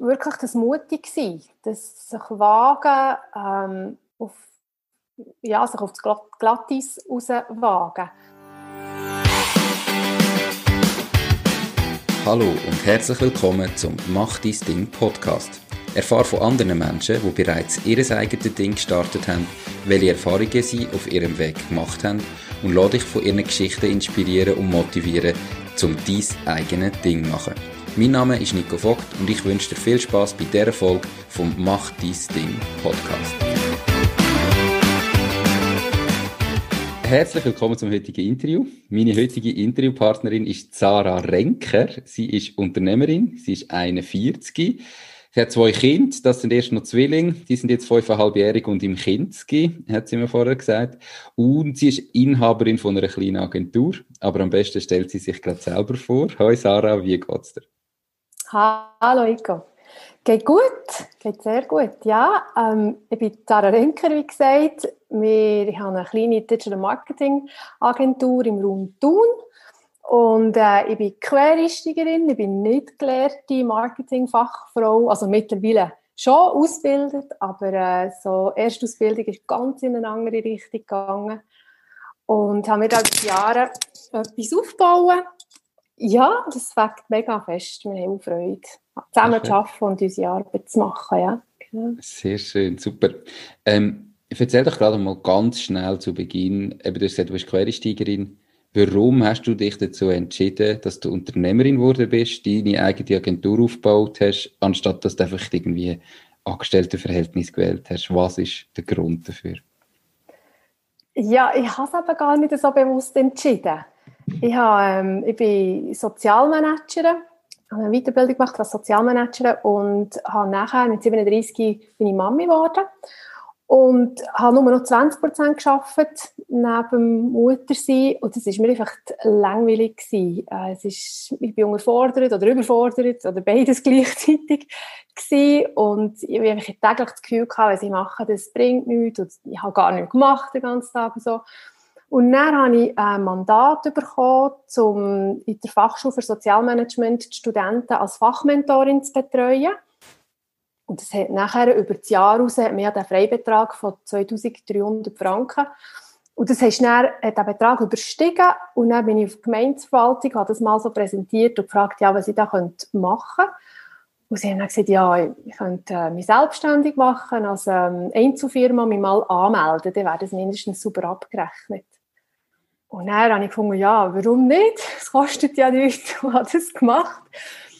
wirklich das mutig sein, das sich wagen, ähm, auf, ja, sich auf das Glattis rauswagen. Hallo und herzlich willkommen zum Mach dein Ding Podcast. Erfahre von anderen Menschen, die bereits ihr eigenes Ding gestartet haben, welche Erfahrungen sie auf ihrem Weg gemacht haben und lade dich von ihren Geschichten inspirieren und motivieren, um dein eigenes Ding zu machen. Mein Name ist Nico Vogt und ich wünsche dir viel Spaß bei dieser Folge vom Mach dein Ding Podcast. Herzlich willkommen zum heutigen Interview. Meine heutige Interviewpartnerin ist Sarah Renker. Sie ist Unternehmerin, sie ist 41. Sie hat zwei Kinder, das sind erst noch Zwillinge, die sind jetzt fünfeinhalbjährig und im Kinski, hat sie mir vorher gesagt. Und sie ist Inhaberin von einer kleinen Agentur, aber am besten stellt sie sich gerade selber vor. Hallo Sarah, wie geht's dir? Hallo Iko. Geht gut, geht sehr gut, ja. Ähm, ich bin Sarah Renker, wie gesagt. Wir haben eine kleine Digital Marketing Agentur im Raum Thun und äh, ich bin Quereinsteigerin, ich bin nicht gelehrte Marketingfachfrau, also mittlerweile schon ausgebildet, aber äh, so Erstausbildung ist ganz in eine andere Richtung gegangen. Und habe mir da über Jahre etwas aufgebaut. Ja, das weckt mega fest. Wir haben Freude, zusammen okay. zu arbeiten und unsere Arbeit zu machen. Ja. Genau. Sehr schön, super. Ähm, ich erzähle doch gerade mal ganz schnell zu Beginn, eben du hast gesagt, du bist Quereinsteigerin. Warum hast du dich dazu entschieden, dass du Unternehmerin geworden bist, deine eigene Agentur aufgebaut hast, anstatt dass du einfach irgendwie Angestelltenverhältnis gewählt hast? Was ist der Grund dafür? Ja, ich habe es aber gar nicht so bewusst entschieden. Ich, habe, ähm, ich bin Sozialmanagerin, habe eine Weiterbildung gemacht als Sozialmanagerin und habe nachher mit 37 bin ich Mami geworden und habe nur noch 20 Prozent gearbeitet neben Muttersein und das war mir einfach langweilig gewesen. Äh, es ist, ich bin unterfordert oder überfordert oder beides gleichzeitig gewesen. und ich habe täglich das Gefühl gehabt, was ich mache, das bringt nichts und ich habe gar nichts gemacht den ganzen Tag und so. Und dann habe ich ein Mandat bekommen, um in der Fachschule für Sozialmanagement die Studenten als Fachmentorin zu betreuen. Und das hat nachher über das Jahr raus, hat mir den Freibetrag von 2300 Franken. Und das hast dann, hat den Betrag überstiegen. Und dann bin ich auf die Gemeindeverwaltung, habe das mal so präsentiert und gefragt, ja, was ich da machen könnte. Und sie haben dann gesagt, ja, ich könnte äh, mich selbstständig machen, als ähm, Einzelfirma mich mal anmelden, dann wäre das mindestens super abgerechnet. Und dann habe ich gefunden, ja, warum nicht? Es kostet ja nichts. Ich habe das gemacht.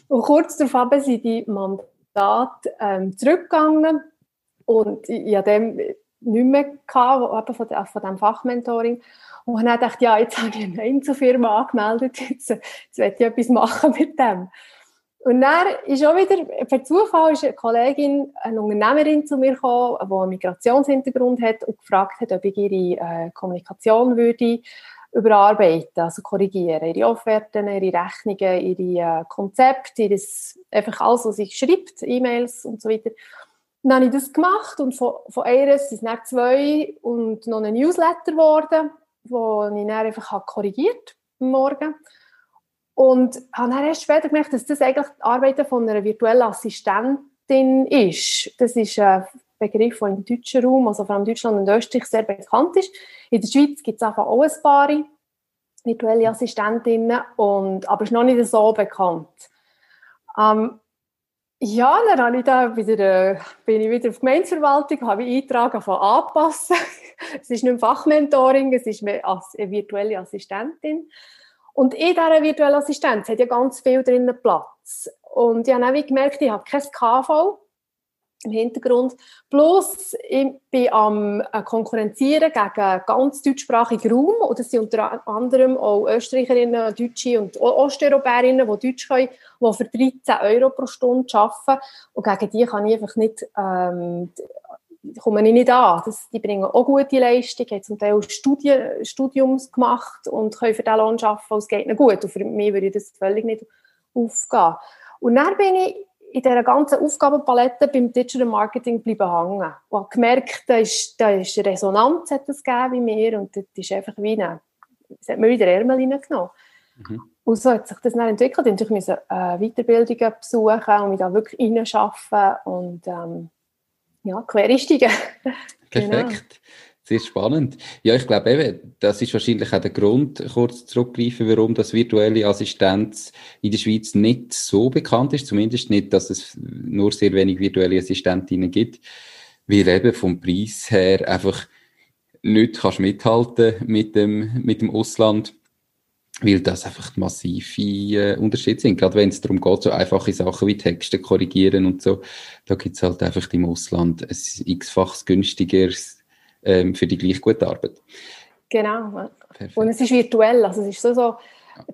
Und kurz darauf sind die Mandate Mandat ähm, zurückgegangen und ich, hatte dem nicht mehr gehabt, von, der, von dem Fachmentoring. Und dann dachte ich, ja, jetzt habe ich eine Einzelfirma angemeldet, jetzt, jetzt werde ich etwas machen mit dem. Und dann ist auch wieder, per Zufall ist eine Kollegin, eine Unternehmerin zu mir gekommen, die einen Migrationshintergrund hat und gefragt hat, ob ich ihre äh, Kommunikation würde überarbeiten, also korrigieren. Ihre Offerten, ihre Rechnungen, ihre äh, Konzepte, ihres, einfach alles, was sie schreibt, E-Mails und so weiter. dann habe ich das gemacht und von, von einer sind es zwei und noch ein Newsletter geworden, wo ich dann einfach korrigiert am Morgen. Und habe dann erst später gemerkt, dass das eigentlich die Arbeit von einer virtuellen Assistentin ist. Das ist ein Begriff, der im deutschen Raum, also vor allem Deutschland und Österreich, sehr bekannt ist. In der Schweiz gibt es einfach auch ein paar virtuelle Assistentinnen, und, aber es ist noch nicht so bekannt. Ähm, ja, dann habe ich da wieder, äh, bin ich wieder auf die Gemeindeverwaltung, habe ich Eintragen von anpassen. es ist nicht ein Fachmentoring, es ist mehr als eine virtuelle Assistentin. Und in dieser virtuellen Assistenz hat ja ganz viel drinnen Platz. Und ich habe auch gemerkt, ich habe kein KV im Hintergrund. Plus, ich bin am äh, Konkurrenzieren gegen ganz deutschsprachigen Raum. Und das sind unter anderem auch Österreicherinnen, Deutsche und Osteuropäerinnen, die Deutsch können, die für 13 Euro pro Stunde arbeiten. Und gegen die kann ich einfach nicht, ähm, komme ich nicht an. Das, die bringen auch gute Leistung, haben zum Teil Studien, Studiums gemacht und können für diesen Lohn arbeiten. Und es geht ihnen gut. Und für mich würde das völlig nicht aufgehen. Und dann bin ich in dieser ganzen Aufgabenpalette beim Digital Marketing bleiben hängen. Ich habe gemerkt, da ist, da ist Resonanz hat es gegeben bei mir und das ist einfach wie eine, es hat mir wieder Ärmel reingenommen. Mhm. Und so hat sich das dann entwickelt. Ich musste äh, Weiterbildungen besuchen und mich da wirklich reinschaffen und ähm, ja, Quereinsteigen. Genau. Perfekt. Genau. Sehr spannend. Ja, ich glaube eben, das ist wahrscheinlich auch der Grund, kurz zurückgreifen, warum das virtuelle Assistenz in der Schweiz nicht so bekannt ist. Zumindest nicht, dass es nur sehr wenig virtuelle Assistentinnen gibt. Weil eben vom Preis her einfach nicht kannst mithalten mit dem, mit dem Ausland weil das einfach massive äh, Unterschiede sind. Gerade wenn es darum geht, so einfache Sachen wie Texte korrigieren und so, da gibt es halt einfach im Ausland ein x-faches günstigeres ähm, für die gleich gute Arbeit. Genau. Perfekt. Und es ist virtuell, also es ist so, so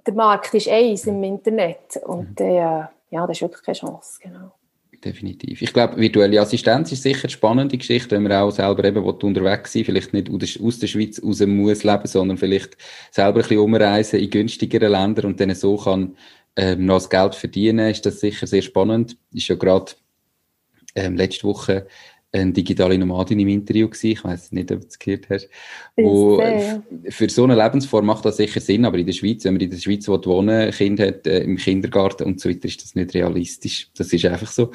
der Markt ist eins im Internet und mhm. äh, ja, das ist wirklich keine Chance, genau definitiv. Ich glaube, virtuelle Assistenz ist sicher eine spannende Geschichte, wenn man auch selber eben unterwegs sein vielleicht nicht aus der Schweiz raus muss leben, sondern vielleicht selber ein bisschen umreisen in günstigeren Ländern und dann so kann ähm, noch das Geld verdienen, ist das sicher sehr spannend. Ist ja gerade ähm, letzte Woche eine digitale Nomadin im Interview gewesen. Ich weiß nicht, ob du es gehört hast. Wo, für so eine Lebensform macht das sicher Sinn, aber in der Schweiz, wenn man in der Schweiz wohnen ein Kind hat, äh, im Kindergarten und so weiter, ist das nicht realistisch. Das ist einfach so.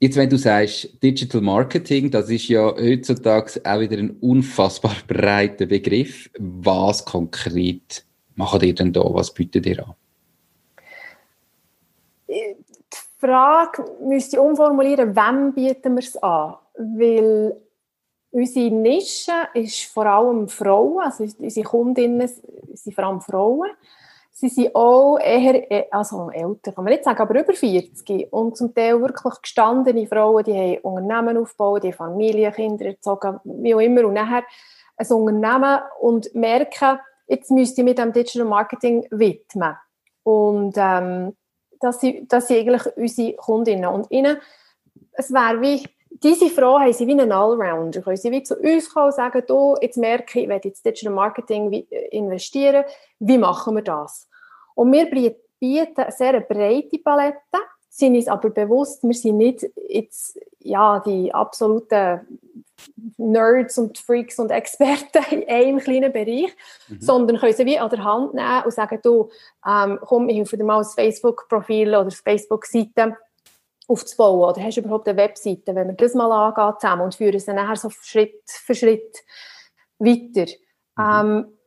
Jetzt, wenn du sagst, Digital Marketing, das ist ja heutzutage auch wieder ein unfassbar breiter Begriff. Was konkret macht ihr denn da? Was bietet ihr an? Frage müsste ich umformulieren, wem bieten wir es an? Weil unsere Nische ist vor allem Frauen, also unsere Kundinnen sind vor allem Frauen. Sie sind auch eher, also älter, kann man nicht sagen, aber über 40. Und zum Teil wirklich gestandene Frauen, die haben Unternehmen aufgebaut, die haben Familien, Kinder erzogen, wie auch immer. Und nachher ein Unternehmen und merken, jetzt müsste ich mit dem Digital Marketing widmen. Und ähm, das sind, das sind eigentlich unsere Kundinnen. Und ihnen, es wäre wie, diese Frau haben sie wie einen Allrounder. Können sie wie zu uns kommen und sagen, du, jetzt merke ich, ich werde jetzt Digital Marketing investieren. Wie machen wir das? Und wir bieten eine sehr breite Palette, sind uns aber bewusst, wir sind nicht jetzt, ja, die absoluten Nerds und Freaks und Experten in einem kleinen Bereich, mhm. sondern können sie wie an der Hand nehmen und sagen, du, ähm, komm, ich helfe dir mal ein Facebook-Profil oder eine Facebook-Seite aufzubauen oder hast du überhaupt eine Webseite, wenn wir das mal angehen zusammen und führen sie nachher so Schritt für Schritt weiter. Mhm. Ähm,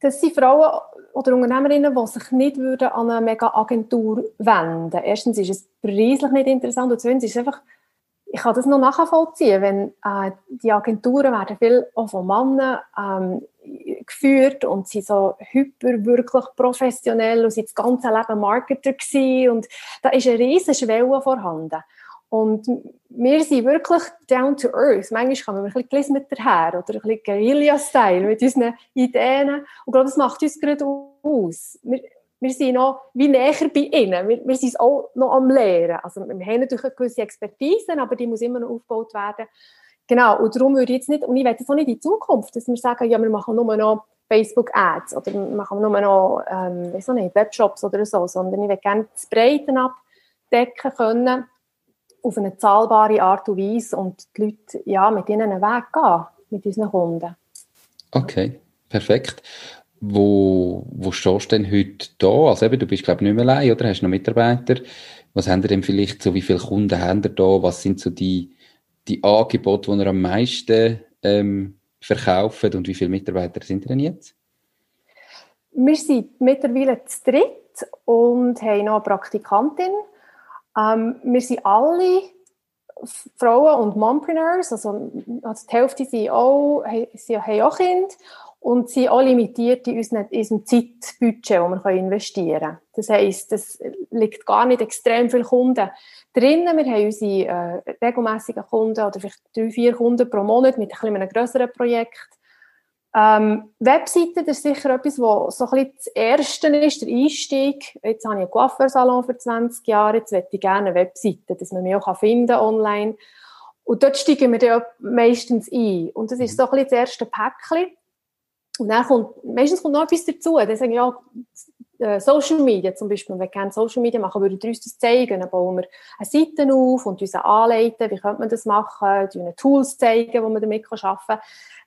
das sind Frauen oder Unternehmerinnen, die sich nicht würden an eine Mega-Agentur wenden. Erstens ist es preislich nicht interessant und zweitens ist es einfach ich kann das noch nachvollziehen, wenn äh, die Agenturen werden viel auch von Männern ähm, geführt und sie so hyper wirklich professionell und sie das ganze Leben Marketer gewesen und da ist eine riesige Schwelle vorhanden. Und wir sind wirklich down to earth. Manchmal kommen wir ein bisschen Glismeter her oder ein bisschen Guerilla-Style mit unseren Ideen. Und ich glaube, das macht uns gerade aus. Wir sind noch wie näher bei ihnen. Wir, wir sind auch noch am Lehren. Also wir haben natürlich eine gewisse Expertise, aber die muss immer noch aufgebaut werden. Genau, und darum würde ich jetzt nicht, und ich werde jetzt auch nicht in Zukunft, dass wir sagen, ja, wir machen nur noch Facebook-Ads oder wir machen nur noch, ähm, weiß nicht, Webshops oder so, sondern ich würde gerne das Breiten abdecken können auf eine zahlbare Art und Weise und die Leute ja, mit ihnen einen Weg gehen, mit unseren Kunden. Okay, perfekt. Wo, wo stehst du denn heute da? Also eben, du bist, glaube ich, nicht mehr allein, oder? Hast noch Mitarbeiter? Was haben ihr denn vielleicht so? Wie viele Kunden haben ihr da? Was sind so die, die Angebote, die ihr am meisten ähm, verkauft und wie viele Mitarbeiter sind ihr denn jetzt? Wir sind mittlerweile zu dritt und haben noch eine Praktikantin. Ähm, wir sind alle Frauen und Mompreneurs, also, also die Hälfte sind auch, haben, haben auch Kinder und sind auch limitiert in unserem, Zeitbudget, das wir investieren können. Das heisst, es liegt gar nicht extrem viele Kunden drinnen. Wir haben unsere äh, regelmäßigen Kunden oder vielleicht drei, vier Kunden pro Monat mit ein einem grösseren Projekt. Ähm, Webseiten, das ist sicher etwas, was so ein bisschen das Erste ist, der Einstieg. Jetzt habe ich einen Coiffeursalon für 20 Jahre, jetzt möchte ich gerne eine Webseite, dass man mich auch finden online. Und dort steigen wir dann meistens ein. Und das ist so ein bisschen das erste Päckchen. Und dann kommt, meistens kommt noch etwas dazu. Dann sagen ja, äh, Social Media zum Beispiel, wenn wir gerne Social Media machen, würden wir uns das zeigen. Dann bauen wir eine Seite auf und uns anleiten, wie könnte man das machen, die Tools zeigen, die man damit arbeiten kann.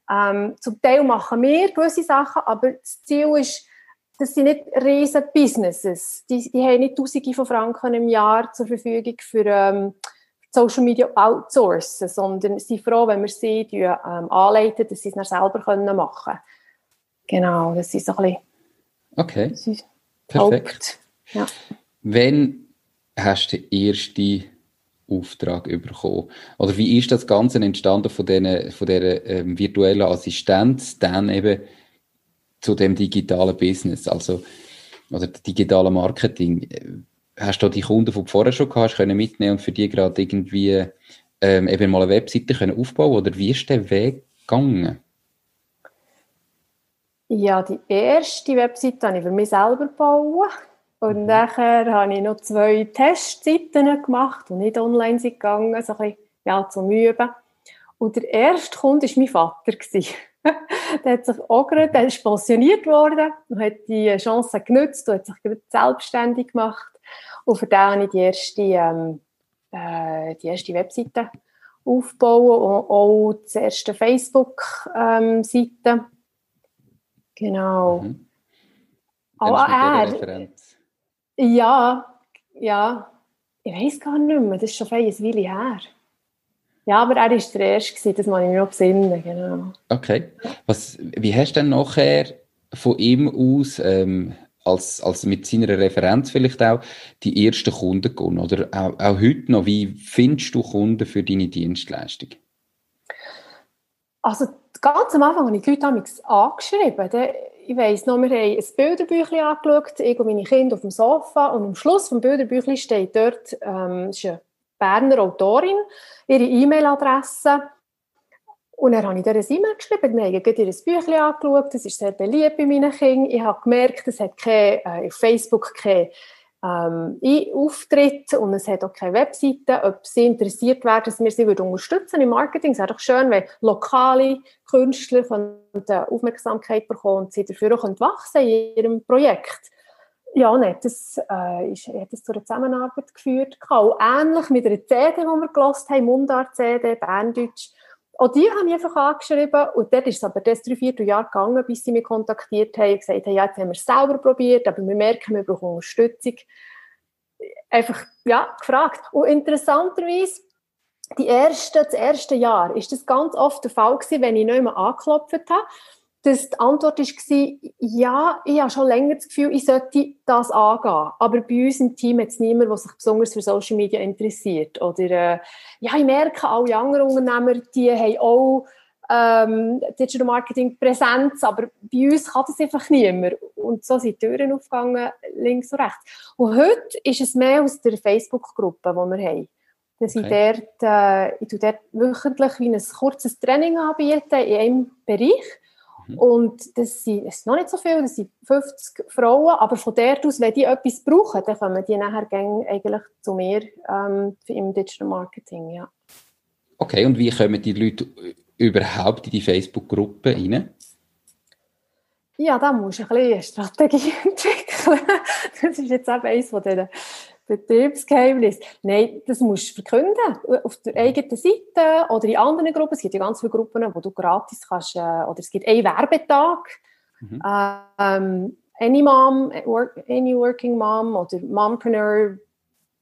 Ähm, zum Teil machen wir gewisse Sachen, aber das Ziel ist, das sind nicht riesen Businesses. Die, die haben nicht Tausende von Franken im Jahr zur Verfügung für ähm, Social Media outsourcen, sondern sie sind froh, wenn wir sie ähm, anleiten, dass sie es dann selber machen können. Genau, das ist so ein bisschen Okay, perfekt. Ja. Wenn hast du den ersten Auftrag bekommen? Oder wie ist das Ganze entstanden von, den, von dieser ähm, virtuellen Assistenz dann eben zu dem digitalen Business, also oder digitalen Marketing? Hast du die Kunden, die du vorher schon gehabt hast, können mitnehmen und für die gerade irgendwie ähm, eben mal eine Webseite können aufbauen oder wie ist der Weg gegangen? Ja, die erste Webseite habe ich für mich selber gebaut. Und mhm. nachher habe ich noch zwei Testseiten gemacht, die nicht online sind gegangen, so ein bisschen, ja, zum Üben. Und der erste Kunde war mein Vater. der hat sich auch gerade, der ist pensioniert worden und hat die Chance genutzt und hat sich gerade selbstständig gemacht. Und für den habe ich die erste, ähm, äh, die erste Webseite aufbauen und auch die erste Facebook-Seite. Ähm, genau. Mhm. Auch er. Ja, ja. Ich weiß gar nicht mehr, das ist schon ein Weile her. Ja, aber er war der Erste, das muss ich mir noch besinnen, genau. Okay. Was, wie hast du denn nachher von ihm aus, ähm, als, als mit seiner Referenz vielleicht auch, die ersten Kunden gewonnen? Oder auch, auch heute noch, wie findest du Kunden für deine Dienstleistung? Also ganz am Anfang habe ich die Leute angeschrieben. Ich weiss noch, wir haben ein Bilderbüchlein angeschaut, ich und meine Kinder auf dem Sofa. Und am Schluss des Bilderbüchlein steht dort, ähm, ist eine Berner Autorin, ihre E-Mail-Adresse. Und dann habe ich ihr ein E-Mail geschrieben, wir haben ihr Büchlein angeschaut, das ist sehr beliebt bei meinen Kindern, ich habe gemerkt, es hat keine, äh, auf Facebook keine ähm, Auftritt. Und es hat auch keine Webseite, ob sie interessiert wären, dass wir sie unterstützen im Marketing. Es wäre doch schön, wenn lokale Künstler von der Aufmerksamkeit bekommen und sie dafür auch wachsen in ihrem Projekt. Ja, nein, das, äh, ist, hat das zu einer Zusammenarbeit geführt. Auch ähnlich mit einer CD, die wir gelost haben, Mundart-CD, Berndeutsch. Auch die haben mich einfach angeschrieben und dort ist es aber das drei, vier Jahre gegangen, bis sie mich kontaktiert haben und gesagt haben, ja, jetzt haben wir es selber probiert, aber wir merken, wir brauchen Unterstützung. Einfach, ja, gefragt. Und interessanterweise, die erste, das erste Jahr ist das ganz oft der Fall gewesen, wenn ich nicht mehr angeklopft habe dass die Antwort war, ja, ich habe schon länger das Gefühl, ich sollte das angehen. Aber bei uns im Team hat es niemand, der sich besonders für Social Media interessiert. Oder, äh, ja, ich merke, alle anderen Unternehmer, die haben auch ähm, Digital Marketing Präsenz, aber bei uns kann das einfach niemand. Und so sind die Türen aufgegangen, links und rechts. Und heute ist es mehr aus der Facebook-Gruppe, die wir haben. Dass okay. ich, dort, äh, ich dort wöchentlich wie ein kurzes Training anbieten in einem Bereich Mhm. Und das sind, das ist noch nicht so viel, das sind 50 Frauen, aber von dort aus, wenn die etwas brauchen, dann kommen die nachher eigentlich zu mir ähm, im Digital Marketing, ja. Okay, und wie kommen die Leute überhaupt in die Facebook-Gruppe rein? Ja, da musst du ein bisschen eine Strategie entwickeln. Das ist jetzt auch eines von diesen Betriebsgeheimnis. Nein, das musst du verkünden. Auf der eigenen Seite oder in anderen Gruppen. Es gibt ja ganz viele Gruppen, wo du gratis kannst, äh, oder es gibt einen Werbetag. Mhm. Ähm, any Mom, work, Any Working Mom oder Mompreneur,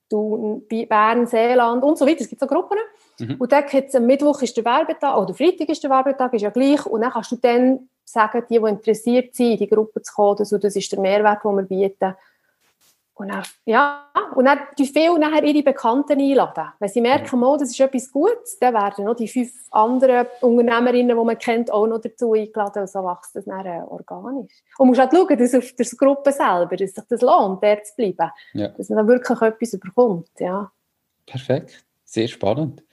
du, Bern, Seeland und so weiter. Es gibt so Gruppen. Mhm. Und dann gibt's, am Mittwoch ist der Werbetag, oder Freitag ist der Werbetag, ist ja gleich. Und dann kannst du dann sagen, die, die interessiert sind, in die Gruppe zu kommen, also das ist der Mehrwert, den wir bieten. Und dann, ja, und dann die viele nachher ihre Bekannten einladen. Wenn sie merken, oh, das ist etwas Gutes, dann werden noch die fünf anderen Unternehmerinnen, die man kennt, auch noch dazu eingeladen. Und so wächst das dann äh, organisch. Und man muss halt schauen, dass auf der Gruppe selber, dass sich das lohnt, der zu bleiben. Ja. Dass man dann wirklich etwas überkommt, ja. Perfekt. Sehr spannend.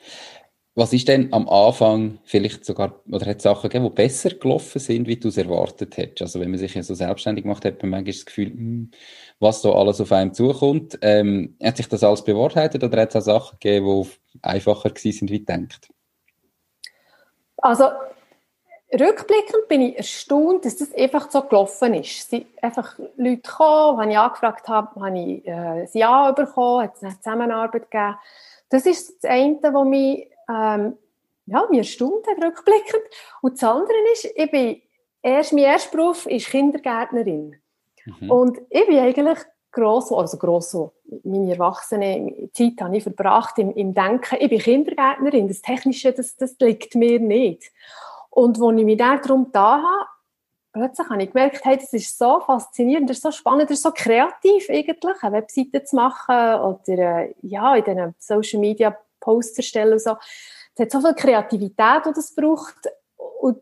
Was ist denn am Anfang vielleicht sogar, oder hat es Sachen gegeben, die besser gelaufen sind, wie du es erwartet hättest? Also wenn man sich ja so selbstständig gemacht hat, man manchmal das Gefühl, hm, was so alles auf einem zukommt. Ähm, hat sich das alles bewahrheitet oder hat es auch Sachen gegeben, die einfacher sind, wie denkt? Also rückblickend bin ich erstaunt, dass das einfach so gelaufen ist. Es sind einfach Leute gekommen, wenn ich angefragt habe, habe ich äh, ein Ja bekommen, hat es eine Zusammenarbeit gegeben. Das ist das eine, was mich ähm, ja, mir erstaunt hat, rückblickend. Und das andere ist, ich bin erst, mein erster Beruf ist Kindergärtnerin. Mhm. Und ich bin eigentlich gross, also gross meine erwachsene Zeit habe ich verbracht im, im Denken, ich bin Kindergärtnerin, das Technische, das, das liegt mir nicht. Und als ich mich darum da habe, plötzlich habe ich gemerkt, hey, das ist so faszinierend, das ist so spannend, das ist so kreativ eigentlich, eine Webseite zu machen oder äh, ja, in diesen Social Media Posts erstellen und so. Es hat so viel Kreativität, die das braucht. Und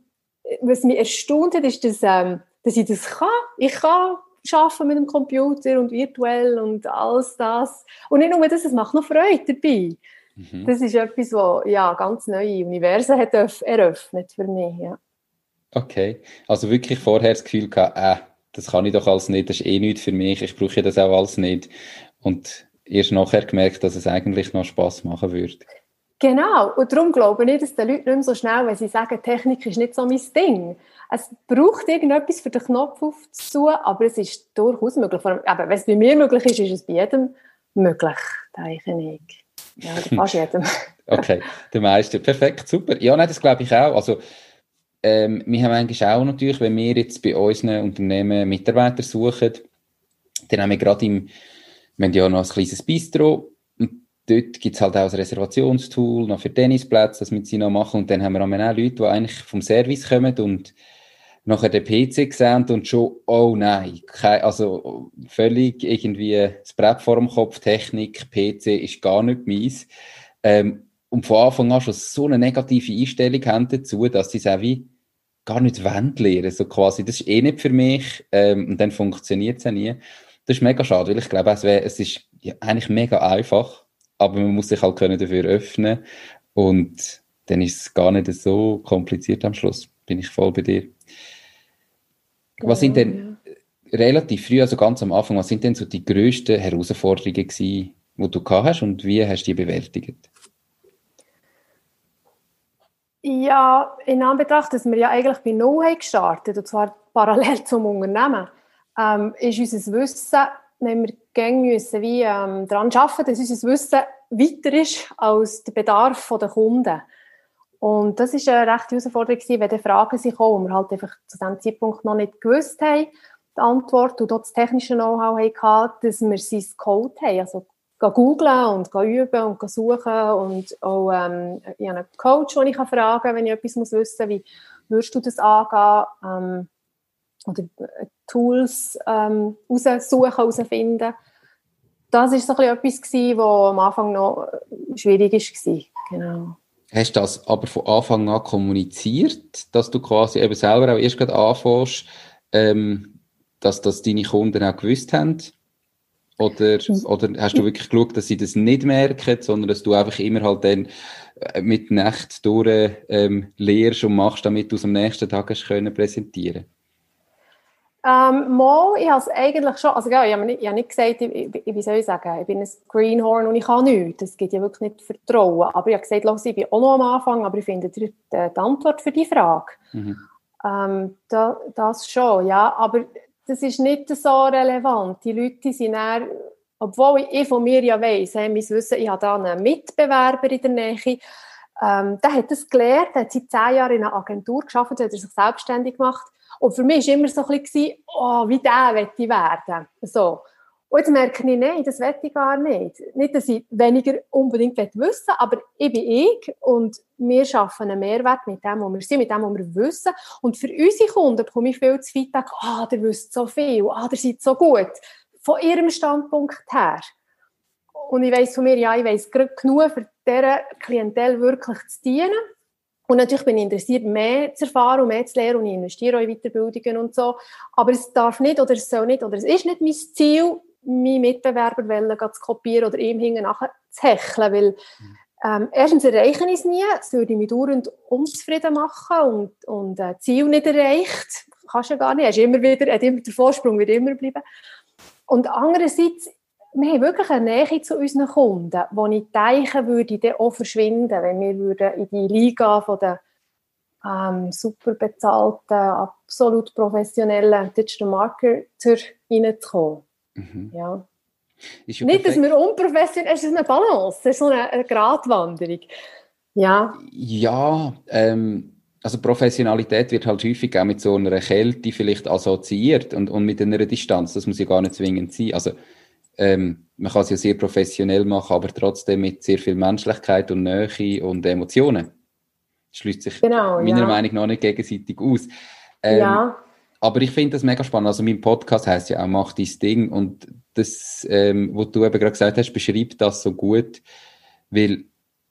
was mich erstaunt hat, ist, dass, ähm, dass ich das kann. Ich kann arbeiten mit dem Computer und virtuell und alles das. Und nicht nur das, es macht noch Freude dabei. Mhm. Das ist etwas, was ja, ganz neue Universen hat eröffnet für mich. Ja. Okay, also wirklich vorher das Gefühl gehabt, äh, das kann ich doch alles nicht, das ist eh nichts für mich, ich brauche das auch alles nicht. Und erst nachher gemerkt, dass es eigentlich noch Spaß machen würde. Genau, und darum glaube ich, dass die Leute nicht mehr so schnell, wenn sie sagen, Technik ist nicht so mein Ding. Es braucht irgendetwas für den Knopf aufzutun, aber es ist durchaus möglich. Aber wenn es bei mir möglich ist, ist es bei jedem möglich, denke ich. Ja, fast jedem. okay, der meiste. Perfekt, super. Ja, nein, das glaube ich auch. Also, ähm, wir haben eigentlich auch natürlich, wenn wir jetzt bei unseren Unternehmen Mitarbeiter suchen, dann haben wir gerade im, wir haben ja noch ein kleines Bistro und dort gibt es halt auch ein Reservationstool noch für Tennisplätze, das wir sie noch machen und dann haben wir auch Leute, die eigentlich vom Service kommen und nachher den PC gesehen und schon, oh nein, kein, also völlig irgendwie das Brett vor dem Kopf, Technik, PC ist gar nicht meins. Ähm, und von Anfang an schon so eine negative Einstellung haben dazu, dass sie es auch wie gar nicht wollen lernen. So quasi, das ist eh nicht für mich ähm, und dann funktioniert es auch nie. Das ist mega schade, weil ich glaube, es, wär, es ist ja, eigentlich mega einfach, aber man muss sich halt können dafür öffnen und dann ist es gar nicht so kompliziert am Schluss. Bin ich voll bei dir. Was sind denn relativ früh, also ganz am Anfang, was sind denn so die grössten Herausforderungen gewesen, die du gehabt hast und wie hast du die bewältigt? Ja, in Anbetracht, dass wir ja eigentlich bei Null haben gestartet, und zwar parallel zum Unternehmen, ähm, ist unser Wissen, wenn wir gehen müssen, wie ähm, daran arbeiten, dass unser Wissen weiter ist als der Bedarf der Kunden. Und das ist eine rechte Herausforderung gewesen, wenn die Fragen sich kommen, und wir halt einfach zu diesem Zeitpunkt noch nicht gewusst haben, die Antwort und dort das technische Know-how hatten, dass wir sein Code haben, also googlen und üben und suchen und auch ähm, ich habe einen Coach, den ich fragen kann, wenn ich etwas wissen muss, wie würdest du das angehen? Ähm, oder äh, Tools ähm, raussuchen, herausfinden. Das war so etwas, gewesen, was am Anfang noch schwierig war. Genau. Hast du das aber von Anfang an kommuniziert, dass du quasi eben selber auch erst gerade anfängst, ähm, dass das deine Kunden auch gewusst haben? Oder, oder hast du wirklich geschaut, dass sie das nicht merken, sondern dass du einfach immer halt dann äh, mit Nacht durch ähm, lehrst und machst, damit du es am nächsten Tag hast können präsentieren ähm, mal, ich habe es eigentlich schon, also ja, ich habe nicht, ich habe nicht gesagt, ich, ich, wie soll ich sagen, ich bin ein Greenhorn und ich kann nichts, das gibt ja wirklich nicht Vertrauen, aber ich habe gesagt, los, ich bin auch noch am Anfang, aber ich finde die, die Antwort für die Frage. Mhm. Ähm, da, das schon, ja, aber das ist nicht so relevant. Die Leute sind dann, obwohl ich von mir ja weiss, hey, mein Wissen, ich habe da einen Mitbewerber in der Nähe, ähm, der hat das gelernt, der hat seit zehn Jahren in einer Agentur gearbeitet, hat er sich selbstständig gemacht. Und für mich war immer so ein bisschen, oh, wie der möchte ich werden. So. Und jetzt merke ich, nein, das will ich gar nicht. Nicht, dass ich weniger unbedingt wissen will, aber ich bin ich und wir schaffen einen Mehrwert mit dem, was wir sind, mit dem, was wir wissen. Und für unsere Kunden bekomme ich viel das Feedback, ah, der wisst so viel, ah, der seid so gut. Von ihrem Standpunkt her. Und ich weiss von mir, ja, ich weiss genug, für diese Klientel wirklich zu dienen. Und natürlich bin ich interessiert, mehr zu erfahren und mehr zu lernen und ich investiere auch in Weiterbildungen und so. Aber es darf nicht oder es soll nicht oder es ist nicht mein Ziel, meinen Mitbewerber wollen, zu kopieren oder ihm hinten nachher zu hecheln, weil ähm, erstens erreiche ich es nie, es würde mich dauernd unzufrieden machen und, und äh, Ziel nicht erreicht, kannst du ja gar nicht, hast immer wieder, hat immer, der Vorsprung wird immer bleiben. Und andererseits, wir haben wirklich eine Nähe zu unseren Kunden, wo ich denke, würde dann auch verschwinden, wenn wir würden in die Liga von den ähm, super bezahlten, absolut professionellen Digital Marketer reinzukommen. Mhm. Ja. Nicht, perfekt. dass wir unprofessionell, es ist eine Balance, es ist so eine, eine Gratwanderung. Ja. Ja, ähm, also Professionalität wird halt häufig auch mit so einer Kälte vielleicht assoziiert und, und mit einer Distanz. Das muss ja gar nicht zwingend sein. Also ähm, man kann es ja sehr professionell machen, aber trotzdem mit sehr viel Menschlichkeit und Nähe und Emotionen. Das schließt sich genau, meiner ja. Meinung nach nicht gegenseitig aus. Ähm, ja. Aber ich finde das mega spannend. Also mein Podcast heißt ja auch «Mach dein Ding» und das, ähm, was du eben gerade gesagt hast, beschreibt das so gut, weil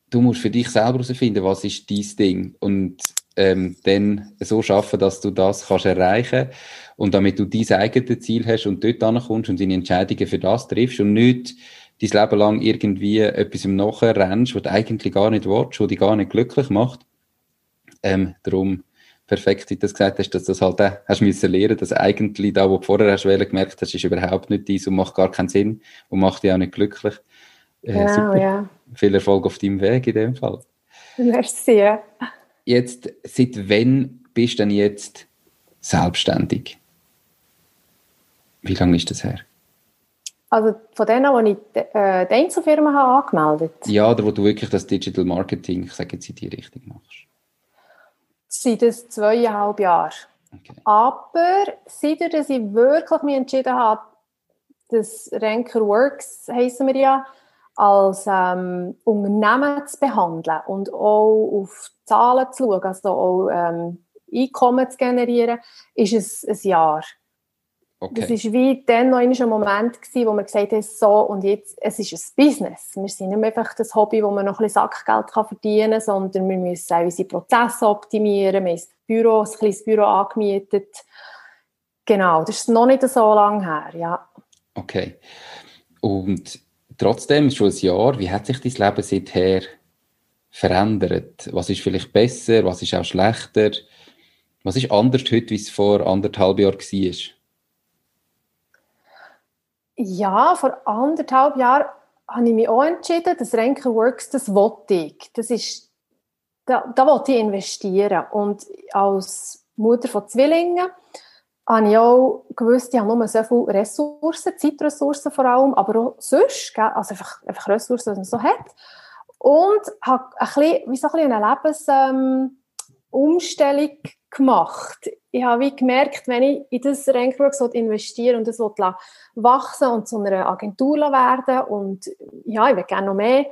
du musst für dich selber herausfinden, was ist dein Ding und ähm, dann so schaffen, dass du das kannst erreichen und damit du dein eigenes Ziel hast und dort ankommst und deine Entscheidungen für das triffst und nicht dein Leben lang irgendwie etwas im Nachher rennst, was du eigentlich gar nicht willst, was dich gar nicht glücklich macht. Ähm, darum perfekt, wie du das gesagt hast, dass du das halt auch hast müssen lernen, dass eigentlich da, wo du vorher hast gemerkt hast, ist überhaupt nicht dies und macht gar keinen Sinn und macht dich auch nicht glücklich. Äh, genau, super. Ja. Viel Erfolg auf deinem Weg in dem Fall. Merci. Jetzt, seit wann bist du denn jetzt selbstständig? Wie lange ist das her? Also von denen, wo ich äh, die Einzelfirma habe angemeldet Ja, oder wo du wirklich das Digital Marketing, ich sage jetzt in die Richtung machst. Seit das zweieinhalb Jahre. Okay. Aber seit dass ich wirklich mich entschieden habe, das Ranker Works heißen wir ja, als ähm, Unternehmen zu behandeln und auch auf Zahlen zu schauen, also auch ähm, Einkommen zu generieren, ist es ein Jahr. Okay. Das war wie dann noch ein Moment gewesen, wo man gesagt hat, so und jetzt, es ist ein Business. Wir sind nicht mehr einfach das Hobby, wo man noch ein bisschen Sackgeld kann verdienen kann, sondern wir müssen auch unsere Prozesse optimieren. Wir haben ein Büro, ein kleines Büro angemietet. Genau, das ist noch nicht so lange her, ja. Okay. Und trotzdem, schon ein Jahr, wie hat sich dein Leben seither verändert? Was ist vielleicht besser, was ist auch schlechter? Was ist anders heute, wie es vor anderthalb Jahren war? Ja, vor anderthalb Jahren habe ich mich auch entschieden, dass Renker Works, das wollte ich. Das ist, da, da wollte ich investieren. Und als Mutter von Zwillingen habe ich auch gewusst, ich habe nur so viele Ressourcen, Zeitressourcen vor allem, aber auch sonst, also einfach, einfach Ressourcen, die man so hat. Und habe ein bisschen, wie so eine Lebensumstellung ähm, gemacht. Ich habe wie gemerkt, wenn ich in das Rankwork investiere und das wachsen und zu einer Agentur werden und ja, ich will gerne noch mehr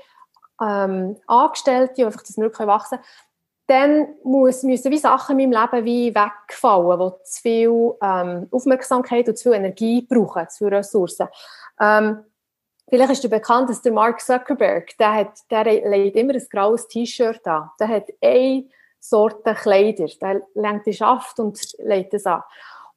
ähm, Angestellte, die einfach das nicht wachsen dann muss, müssen wie Sachen in meinem Leben wie wegfallen, die zu viel ähm, Aufmerksamkeit und zu viel Energie brauchen, zu viele Ressourcen. Ähm, vielleicht ist dir bekannt, dass der Mark Zuckerberg, der, hat, der legt immer ein graues T-Shirt an. Der hat eine Sorte Kleider. Der lenkt die Schaft und legt es an.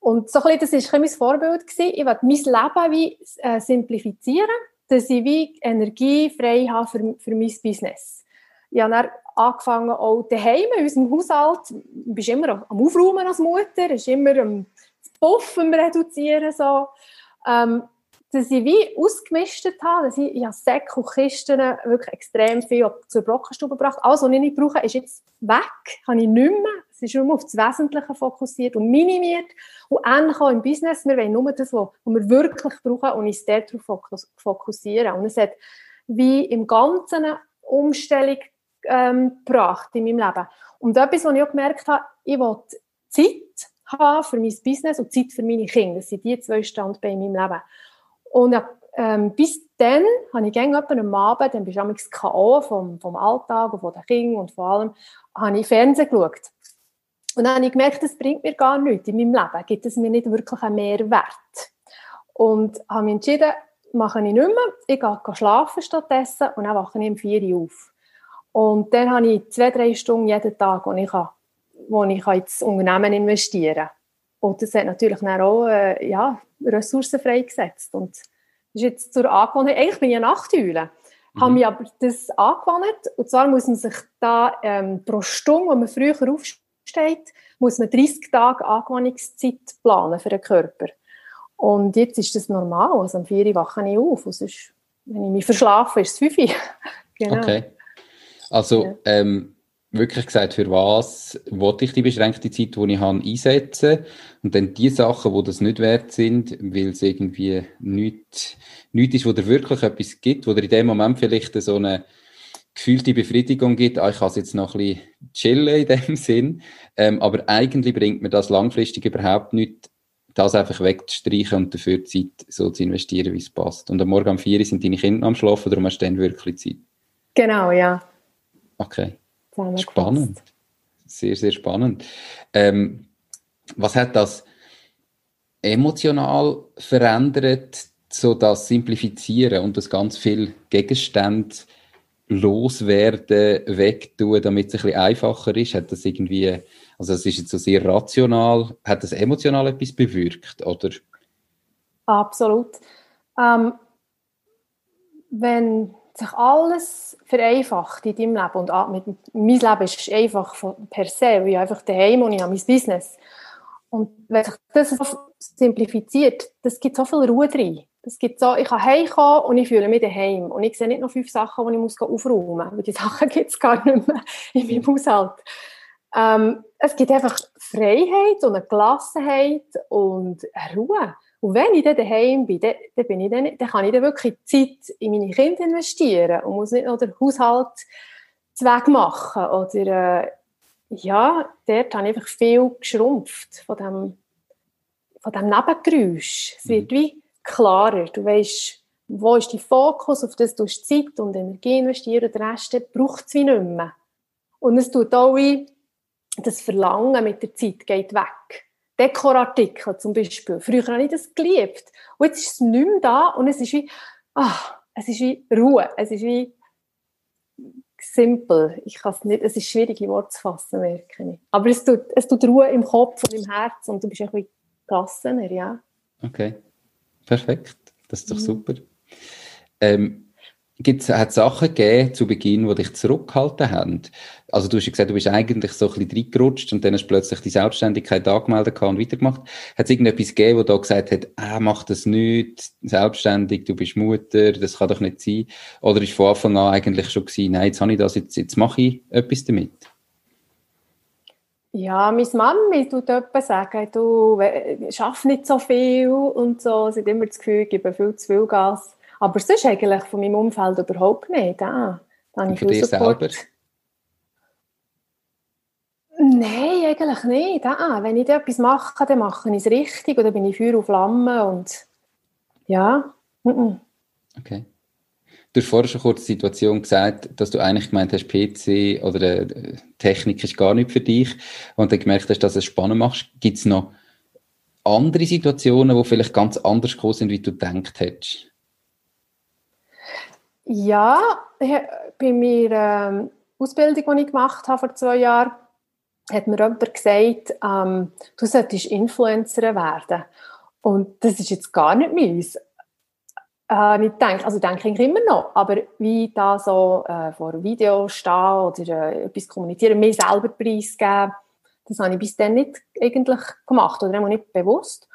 Und so ein bisschen, das war mein Vorbild. Gewesen. Ich wollte mein Leben wie, äh, simplifizieren, dass ich wie Energie frei habe für, für mein Business. Ich habe dann angefangen, auch daheim in unserem Haushalt, du bist immer am Aufräumen als Mutter, ist immer am Puffen reduzieren, so. Ähm, dass ich wie ausgemistet habe, dass ich, ich habe Säcke und Kisten wirklich extrem viel zur Brockenstube gebracht. Alles, was ich nicht brauche, ist jetzt weg, kann ich nicht mehr. Es ist nur auf das Wesentliche fokussiert und minimiert. Und ähnlich auch im Business, wir wollen nur das, was wir wirklich brauchen und uns darauf fokussieren. Und es hat wie im Ganzen eine Umstellung ähm, gebracht in meinem Leben. Und etwas, was ich auch gemerkt habe, ich will Zeit haben für mein Business und Zeit für meine Kinder. Das sind die zwei Standbeine in meinem Leben. Und ähm, bis dann habe ich gerne am Abend, dann bist du am K.O. vom, vom Alltag und von den Kindern und vor allem, habe ich Fernsehen geschaut. Und dann habe ich gemerkt, das bringt mir gar nichts in meinem Leben, gibt es mir nicht wirklich einen Mehrwert. Und habe mich entschieden, mache ich nicht mehr, ich gehe schlafen stattdessen und dann wache ich um 4 Uhr auf. Und dann habe ich zwei, drei Stunden jeden Tag, wo ich, kann, wo ich ins Unternehmen investieren kann. Und das hat natürlich dann auch äh, ja, Ressourcen freigesetzt. Und das ist jetzt zur Angewohnheit. Eigentlich bin ich eine Nachteule. Mhm. Habe mich aber das angewandt. Und zwar muss man sich da ähm, pro Stunde, wo man früher aufsteht, muss man 30 Tage Angewöhnungszeit planen für den Körper. Und jetzt ist das normal. Also am 4 Uhr wache ich auf. Und sonst, wenn ich mich verschlafe, ist es 5 Uhr. genau. Okay. Also, ja. ähm, wirklich gesagt, für was wollte ich die beschränkte Zeit, die ich habe, einsetzen und dann die Sachen, wo das nicht wert sind, weil es irgendwie nichts, nichts ist, wo dir wirklich etwas gibt, wo dir in dem Moment vielleicht so eine gefühlte Befriedigung gibt, ah, ich kann es jetzt noch ein bisschen chillen in dem Sinn, ähm, aber eigentlich bringt mir das langfristig überhaupt nicht, das einfach wegzustreichen und dafür Zeit so zu investieren, wie es passt. Und am Morgen um vier sind deine Kinder am Schlafen, darum hast du dann wirklich Zeit. Genau, ja. Okay. Spannend. Sehr, sehr spannend. Ähm, was hat das emotional verändert, so das Simplifizieren und das ganz viel Gegenstände loswerden, wegtun, damit es ein bisschen einfacher ist? Hat das irgendwie, also es ist jetzt so sehr rational, hat das emotional etwas bewirkt, oder? Absolut. Ähm, wenn sich alles vereinfacht in deinem Leben und mit, mein Leben ist einfach per se, wie einfach daheim und ich habe mein Business. Und wenn sich das so simplifiziert, das gibt so viel Ruhe drin. Das gibt so, ich kann heimkommen und ich fühle mich daheim. Und ich sehe nicht noch fünf Sachen, die ich muss aufräumen muss, weil die Sachen gibt es gar nicht mehr in meinem Haushalt. Ähm, es gibt einfach Freiheit und eine Gelassenheit und Ruhe. Und wenn ich dann daheim bin, dann, dann, bin ich dann, dann kann ich dann wirklich Zeit in meine Kinder investieren und muss nicht noch den Haushalt zweck machen. Oder, äh, ja, dort habe ich einfach viel geschrumpft von dem, von dem Nebengeräusch. Es wird mhm. wie klarer. Du weißt, wo ist dein Fokus, auf das du Zeit und Energie investieren und den Rest braucht es wie nicht mehr. Und es tut auch wie, das Verlangen mit der Zeit geht weg. Dekorartikel zum Beispiel. Früher habe ich das geliebt. Und jetzt ist es nicht mehr da und es ist wie, ah, es ist wie Ruhe. Es ist wie simpel. Ich kann es nicht, es ist schwierig in Worte zu fassen, merke ich. Aber es tut, es tut Ruhe im Kopf und im Herz und du bist ein bisschen gelassener, ja. Okay. Perfekt, das ist doch mhm. super. Ähm, Gibt's, hat es Sachen gegeben zu Beginn, die dich zurückgehalten haben? Also du hast ja gesagt, du bist eigentlich so ein bisschen reingerutscht und dann hast du plötzlich die Selbstständigkeit angemeldet und weitergemacht. Hat es irgendetwas gegeben, wo da gesagt hat, ah, mach das nicht, selbstständig, du bist Mutter, das kann doch nicht sein? Oder ist von Anfang an eigentlich schon gewesen, nein, jetzt habe ich das, jetzt, jetzt mache ich etwas damit? Ja, meine Mami tut etwas sagen, du schaffst nicht so viel und so. Sie hat immer das Gefühl, ich gebe viel zu viel Gas. Aber sonst eigentlich von meinem Umfeld überhaupt nicht. Ah, da und für dich selber? Nein, eigentlich nicht. Ah, wenn ich etwas mache, dann mache ich es richtig oder bin ich Feuer und Flamme und ja. Okay. Du hast vorher schon kurz die Situation gesagt, dass du eigentlich gemeint hast, PC oder äh, Technik ist gar nicht für dich und dann gemerkt hast, dass es spannend macht. Gibt es noch andere Situationen, die vielleicht ganz anders gekommen sind, wie du gedacht hättest? Ja, bei meiner ähm, Ausbildung, die ich gemacht habe vor zwei Jahren, hat mir jemand gesagt, ähm, du solltest Influencerin werden. Und das ist jetzt gar nicht meins. Äh, ich denke, also denke ich immer noch, aber wie da so äh, vor Video stehen oder äh, etwas kommunizieren, mir selber preisgeben, das habe ich bis dann nicht eigentlich gemacht oder immer nicht bewusst.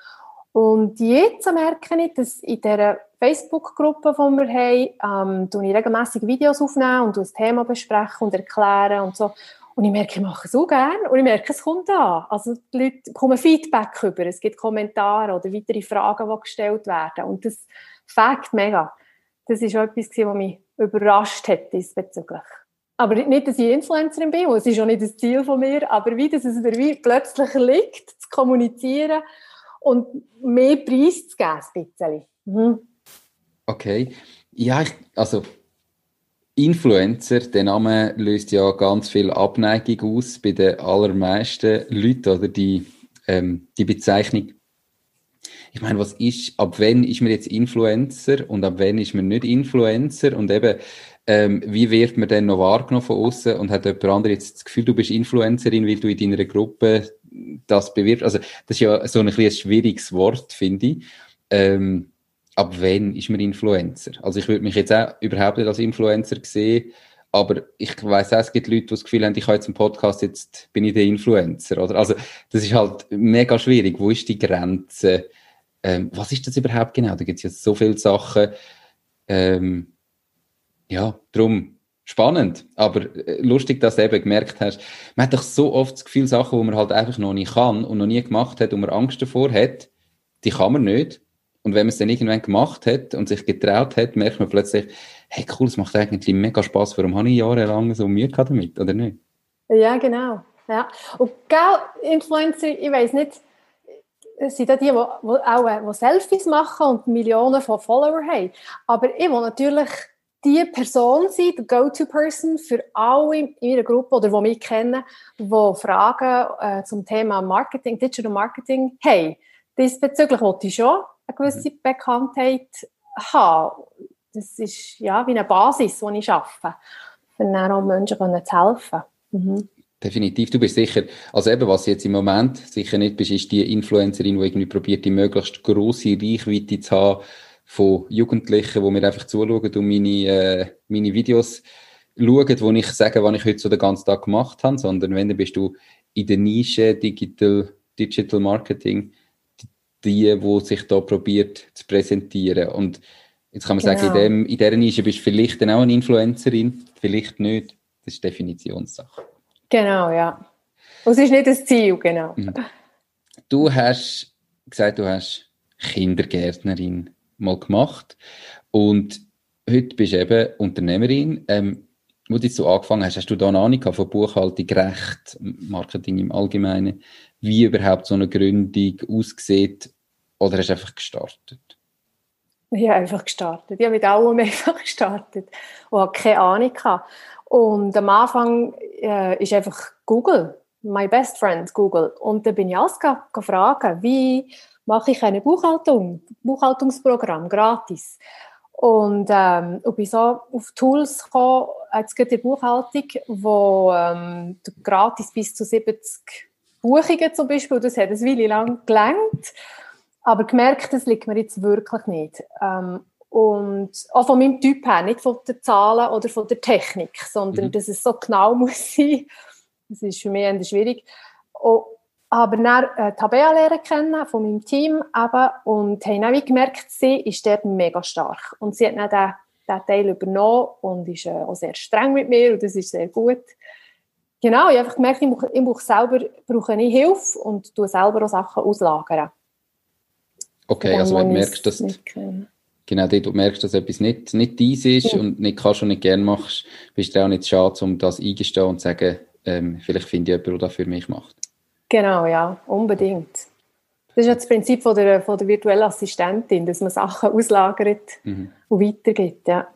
Und jetzt merke ich, dass in dieser Facebook-Gruppe, die wir haben, ähm, ich regelmäßig Videos aufnehmen und das Thema besprechen und erklären und so. Und ich merke, ich mache es so gerne und ich merke, es kommt an. Also die Leute kommen Feedback über, es gibt Kommentare oder weitere Fragen, die gestellt werden. Und das fängt mega. Das ist etwas, was mich überrascht hat diesbezüglich. Aber nicht, dass ich Influencerin bin, das ist auch nicht das Ziel von mir, aber wie, dass es mir plötzlich liegt, zu kommunizieren und mehr Preis zu geben, ein bisschen. Mhm. Okay. Ja, ich, also Influencer, der Name löst ja ganz viel Abneigung aus bei den allermeisten Leuten oder die, ähm, die Bezeichnung. Ich meine, was ist, ab wann ist man jetzt Influencer und ab wann ist man nicht Influencer und eben, ähm, wie wird man denn noch wahrgenommen von außen und hat jemand andere jetzt das Gefühl, du bist Influencerin, weil du in deiner Gruppe das bewirbst? Also, das ist ja so ein, ein schwieriges Wort, finde ich. Ähm, ab wann ist man Influencer? Also ich würde mich jetzt auch überhaupt nicht als Influencer sehen, aber ich weiß auch, es gibt Leute, die das Gefühl haben, ich habe jetzt einen Podcast, jetzt bin ich der Influencer, oder? Also das ist halt mega schwierig. Wo ist die Grenze? Ähm, was ist das überhaupt genau? Da gibt es jetzt so viele Sachen. Ähm, ja, drum spannend, aber äh, lustig, dass du eben gemerkt hast, man hat doch so oft das Gefühl, Sachen, die man halt einfach noch nicht kann und noch nie gemacht hat und man Angst davor hat, die kann man nicht Und wenn man es dann irgendwann gemacht hat und sich getraut hat, merkt man plötzlich, hey cool, es macht eigentlich mega Spaß. Warum habe ich jahrelang so Mühe damit, oder nicht? Ja, genau. Ja. Und gell, Influencer, ich weiß nicht, sind die, die, die auch die Selfies machen und Millionen von Follower haben. Aber ich will natürlich die Person sein, die Go-To-Person für alle in ihrer Gruppe oder die mich kennen, die Fragen äh, zum Thema Marketing, Digital Marketing haben. Diesbezüglich wollte ich schon eine gewisse. Bekanntheit haben. Das ist ja wie eine Basis, die ich arbeite, um auch Menschen zu helfen. Mhm. Definitiv, du bist sicher, also eben, was jetzt im Moment sicher nicht bist, ist die Influencerin, die irgendwie probiert, die möglichst grosse Reichweite zu haben von Jugendlichen, wo mir einfach zuschauen und meine, äh, meine Videos schauen, wo ich sage, was ich heute so den ganzen Tag gemacht habe, sondern wenn, dann bist du in der Nische Digital, Digital Marketing die, die sich da probiert zu präsentieren. Und jetzt kann man genau. sagen, in, genau. dem, in dieser Nische bist du vielleicht dann auch eine Influencerin, vielleicht nicht. Das ist Definitionssache. Genau, ja. Und es ist nicht das Ziel, genau. Mhm. Du hast gesagt, du hast Kindergärtnerin mal gemacht und heute bist du eben Unternehmerin. Ähm, wo du so angefangen hast, hast du da eine Ahnung von Buchhaltung, Recht, Marketing im Allgemeinen, wie überhaupt so eine Gründung aussieht oder hast du einfach gestartet? Ich habe einfach gestartet. Ich habe mit allem einfach gestartet und habe keine Ahnung. Und am Anfang äh, ist einfach Google, my best friend Google. Und dann bin ich alles gefragt, wie mache ich eine Buchhaltung, Buchhaltungsprogramm, gratis. Und, ähm, ich bin so auf Tools gekommen, jetzt geht die Buchhaltung, wo ähm, gratis bis zu 70 Buchungen zum Beispiel, das hat eine Weile lang gelangt, aber gemerkt, das liegt mir jetzt wirklich nicht. Ähm, und auch von meinem Typ her, nicht von den Zahlen oder von der Technik, sondern mhm. dass es so genau muss sein. Das ist für mich eher schwierig. Und, aber dann äh, Tabea lernen kennen von meinem Team eben, und haben auch gemerkt, sie ist dort mega stark. Und sie hat dann den, den Teil übernommen und ist äh, auch sehr streng mit mir und das ist sehr gut. Genau, ich habe einfach gemerkt, ich brauche, ich brauche selber brauche ich Hilfe und tue selber auch Sachen auslagern. Okay, also wenn du merkst, dass genau dort, du merkst, dass etwas nicht, nicht deins ist ja. und nicht kannst und nicht gerne machst, bist du auch nicht schade, um das eingestehen und zu sagen, ähm, vielleicht finde ich jemanden, der das für mich macht. Genau, ja, unbedingt. Das ist ja das Prinzip von der, von der virtuellen Assistentin, dass man Sachen auslagert mhm. und weitergibt, ja.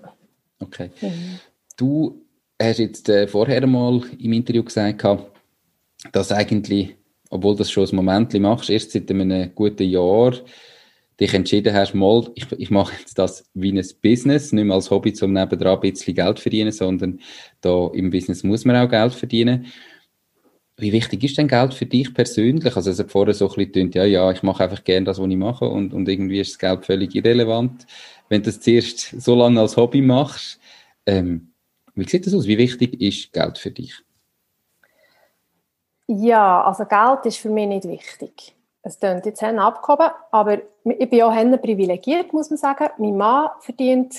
Okay. Mhm. Du hast jetzt äh, vorher mal im Interview gesagt, dass eigentlich, obwohl das schon ein Moment machst, erst seit einem guten Jahr, dich entschieden hast, mal, ich, ich mache jetzt das wie ein Business, nicht mehr als Hobby, um nebendran ein bisschen Geld verdienen, sondern da im Business muss man auch Geld verdienen. Wie wichtig ist denn Geld für dich persönlich? Also es hat vorher so ein bisschen gedacht, ja, ja, ich mache einfach gerne das, was ich mache und, und irgendwie ist das Geld völlig irrelevant. Wenn du das zuerst so lange als Hobby machst, ähm, wie sieht das aus? Wie wichtig ist Geld für dich? Ja, also Geld ist für mich nicht wichtig es klingt jetzt abgehoben, aber ich bin auch privilegiert, muss man sagen. Mein Mann verdient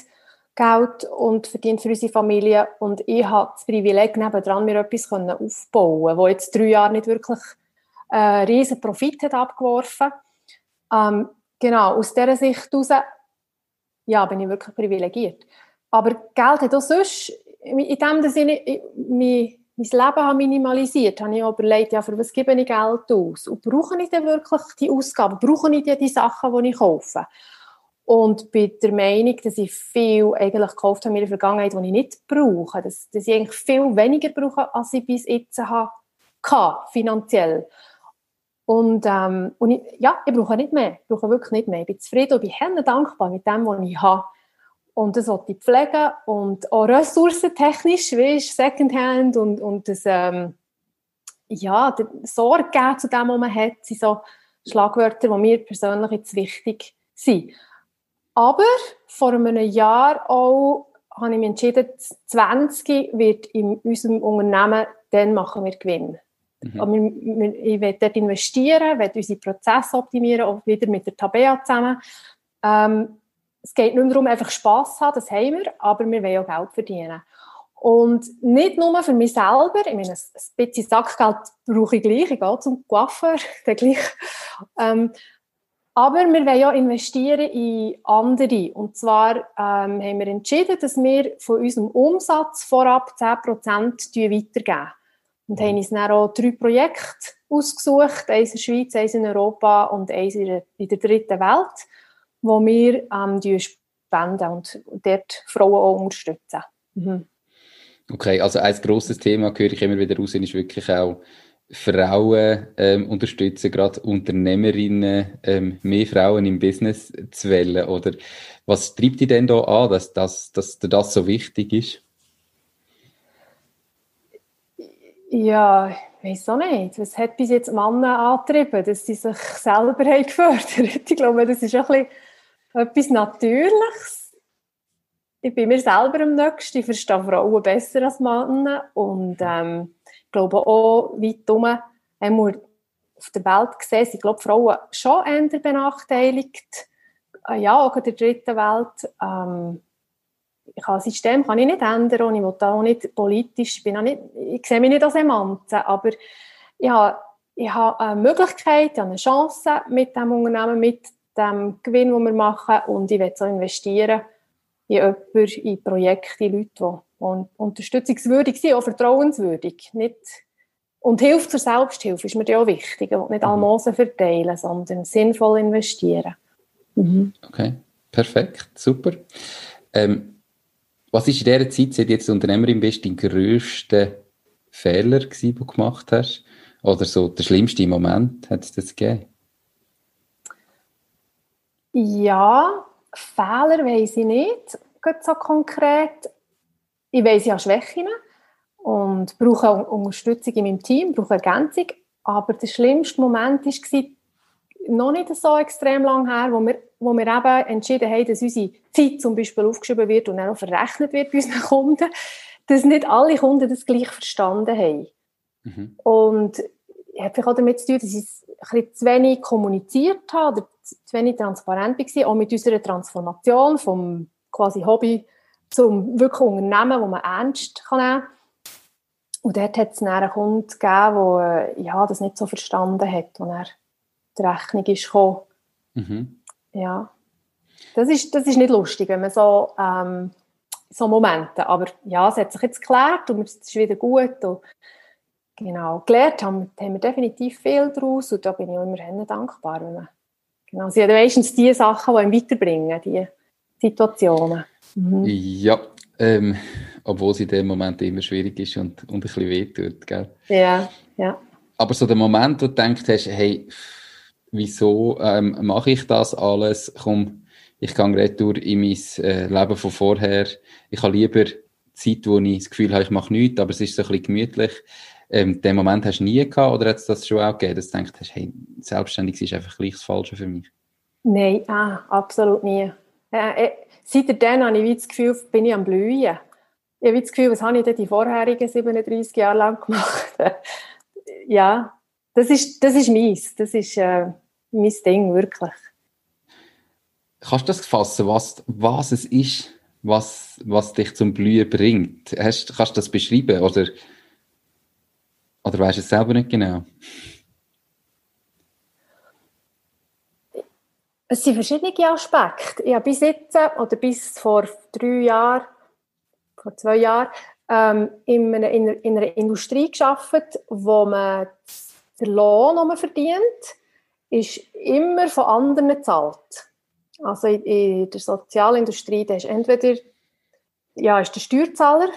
Geld und verdient für unsere Familie und ich habe das Privileg, nebenan mir etwas aufbauen wo jetzt drei Jahre nicht wirklich äh, riesen Profit hat abgeworfen. Ähm, genau, aus dieser Sicht heraus, ja, bin ich wirklich privilegiert. Aber Geld hat auch sonst, in dem Sinne, ich, mein Leben habe minimalisiert, habe ich überlegt, ja, für was gebe ich Geld aus? Und brauche ich denn wirklich die Ausgaben? Brauche ich denn die Sachen, die ich kaufe? Und bin der Meinung, dass ich viel eigentlich gekauft habe in der Vergangenheit, die ich nicht brauche. Dass, dass ich eigentlich viel weniger brauche, als ich bis jetzt habe, finanziell. Und, ähm, und ich, ja, ich brauche nicht mehr. Ich brauche wirklich nicht mehr. Ich bin zufrieden und bin dankbar mit dem, was ich habe. Und das wollte ich pflegen und auch ressourcentechnisch, wie ist Secondhand und, und das, ähm, ja, Sorge geben zu dem, was man hat, sind so Schlagwörter, die mir persönlich jetzt wichtig sind. Aber vor einem Jahr auch habe ich mich entschieden, 20 wird in unserem Unternehmen, dann machen wir Gewinn. Mhm. ich will dort investieren, will unsere Prozesse optimieren, auch wieder mit der Tabea zusammen. Ähm, es geht nicht darum, einfach Spass zu haben, das haben wir, aber wir wollen auch Geld verdienen. Und nicht nur für mich selber, ich meine, ein bisschen Sackgeld brauche ich gleich, ich gehe zum Coiffeur, der gleich. Ähm, Aber wir wollen ja investieren in andere. Und zwar ähm, haben wir entschieden, dass wir von unserem Umsatz vorab 10% weitergeben. Und haben uns dann auch drei Projekte ausgesucht, eins in der Schweiz, eins in Europa und eins in der, in der dritten Welt, wo wir ähm, spenden und dort Frauen auch unterstützen. Mhm. Okay, also ein grosses Thema, höre ich immer wieder raus, ist wirklich auch Frauen ähm, unterstützen, gerade Unternehmerinnen, ähm, mehr Frauen im Business zu wählen? Oder was treibt dich denn da an, dass, dass, dass dir das so wichtig ist? Ja, ich weiß auch nicht. Was hat bis jetzt Männer angetrieben, dass sie sich selber haben gefördert Ich glaube, das ist ein bisschen etwas Natürliches. Ich bin mir selber am nächsten. Ich verstehe Frauen besser als Männer. Und ähm, ich glaube auch, weit herum, auf der Welt gesehen, sind glaube Frauen schon eher benachteiligt. Äh, ja, auch in der dritten Welt. Ähm, ich kann das System kann ich nicht ändern und ich will auch nicht politisch, ich, bin auch nicht, ich sehe mich nicht als Emanze, aber ich habe, ich habe eine Möglichkeit, ich habe eine Chance mit dem Unternehmen, mit dem Gewinn, den wir machen und ich will so investieren in jemanden, in Projekte, in Leute, die unterstützungswürdig sind, auch vertrauenswürdig. Nicht, und Hilfe zur Selbsthilfe ist mir ja auch wichtig. Ich will nicht mhm. Almosen verteilen, sondern sinnvoll investieren. Mhm. Okay, perfekt, super. Ähm, was ist in dieser Zeit, seit du jetzt Unternehmerin bist, dein grösster Fehler gewesen, den du gemacht hast? Oder so der schlimmste Moment, hat es das gegeben? Ja, Fehler weiß ich nicht, so konkret. Ich weiß ja Schwächen und brauche Unterstützung in meinem Team, brauche Ergänzung. Aber der schlimmste Moment war noch nicht so extrem lang her, wo wir wo wir eben entschieden haben, dass unsere Zeit zum Beispiel aufgeschrieben wird und dann auch verrechnet wird bei unseren Kunden, dass nicht alle Kunden das gleich verstanden haben. Mhm. Und ich habe auch damit zu tun, dass ich es ein bisschen zu wenig kommuniziert habe oder zu wenig transparent war, auch mit unserer Transformation vom quasi Hobby zum wirklich Unternehmen, wo man ernst kann nehmen Und dort hat es einen Kunden gegeben, der ja, das nicht so verstanden hat, und er die Rechnung ist gekommen. Mhm. Ja. Das ist, das ist nicht lustig, wenn man so, ähm, so Momente, aber ja, es hat sich jetzt geklärt und es ist wieder gut und genau, gelernt haben, haben wir definitiv viel daraus und da bin ich auch immerhin dankbar, wenn man, genau, sie haben meistens die Sachen, die einem weiterbringen, die Situationen. Mhm. Ja, ähm, obwohl es in dem Moment immer schwierig ist und, und ein bisschen wehtut, gell? Ja, ja. Aber so der Moment, wo du denkst hey, wieso ähm, mache ich das alles? Komm, ich gehe retour in mein äh, Leben von vorher. Ich habe lieber Zeit, wo ich das Gefühl habe, ich mache nichts, aber es ist so ein bisschen gemütlich. Ähm, den Moment hast du nie gehabt oder hat es das schon auch gegeben, dass du denkst, hey, selbstständig ist einfach gleich das Falsche für mich? Nein, ah, absolut nie. Äh, äh, seitdem habe ich das Gefühl, bin ich am Blühen. Ich habe das Gefühl, was habe ich denn die vorherigen 37 Jahre lang gemacht? ja, das ist, das ist meins. Das ist, äh, mein Ding, wirklich. Kannst du das fassen, was, was es ist, was, was dich zum Blühen bringt? Hast, kannst du das beschreiben oder, oder weißt du es selber nicht genau? Es sind verschiedene Aspekte. Ich habe bis jetzt oder bis vor drei Jahren, vor zwei Jahren, ähm, in, einer, in, einer, Industrie gearbeitet, wo man den Lohn, den man verdient, ist immer von anderen gezahlt. Also in, in der Sozialindustrie, da ist entweder ja, ist der Steuerzahler,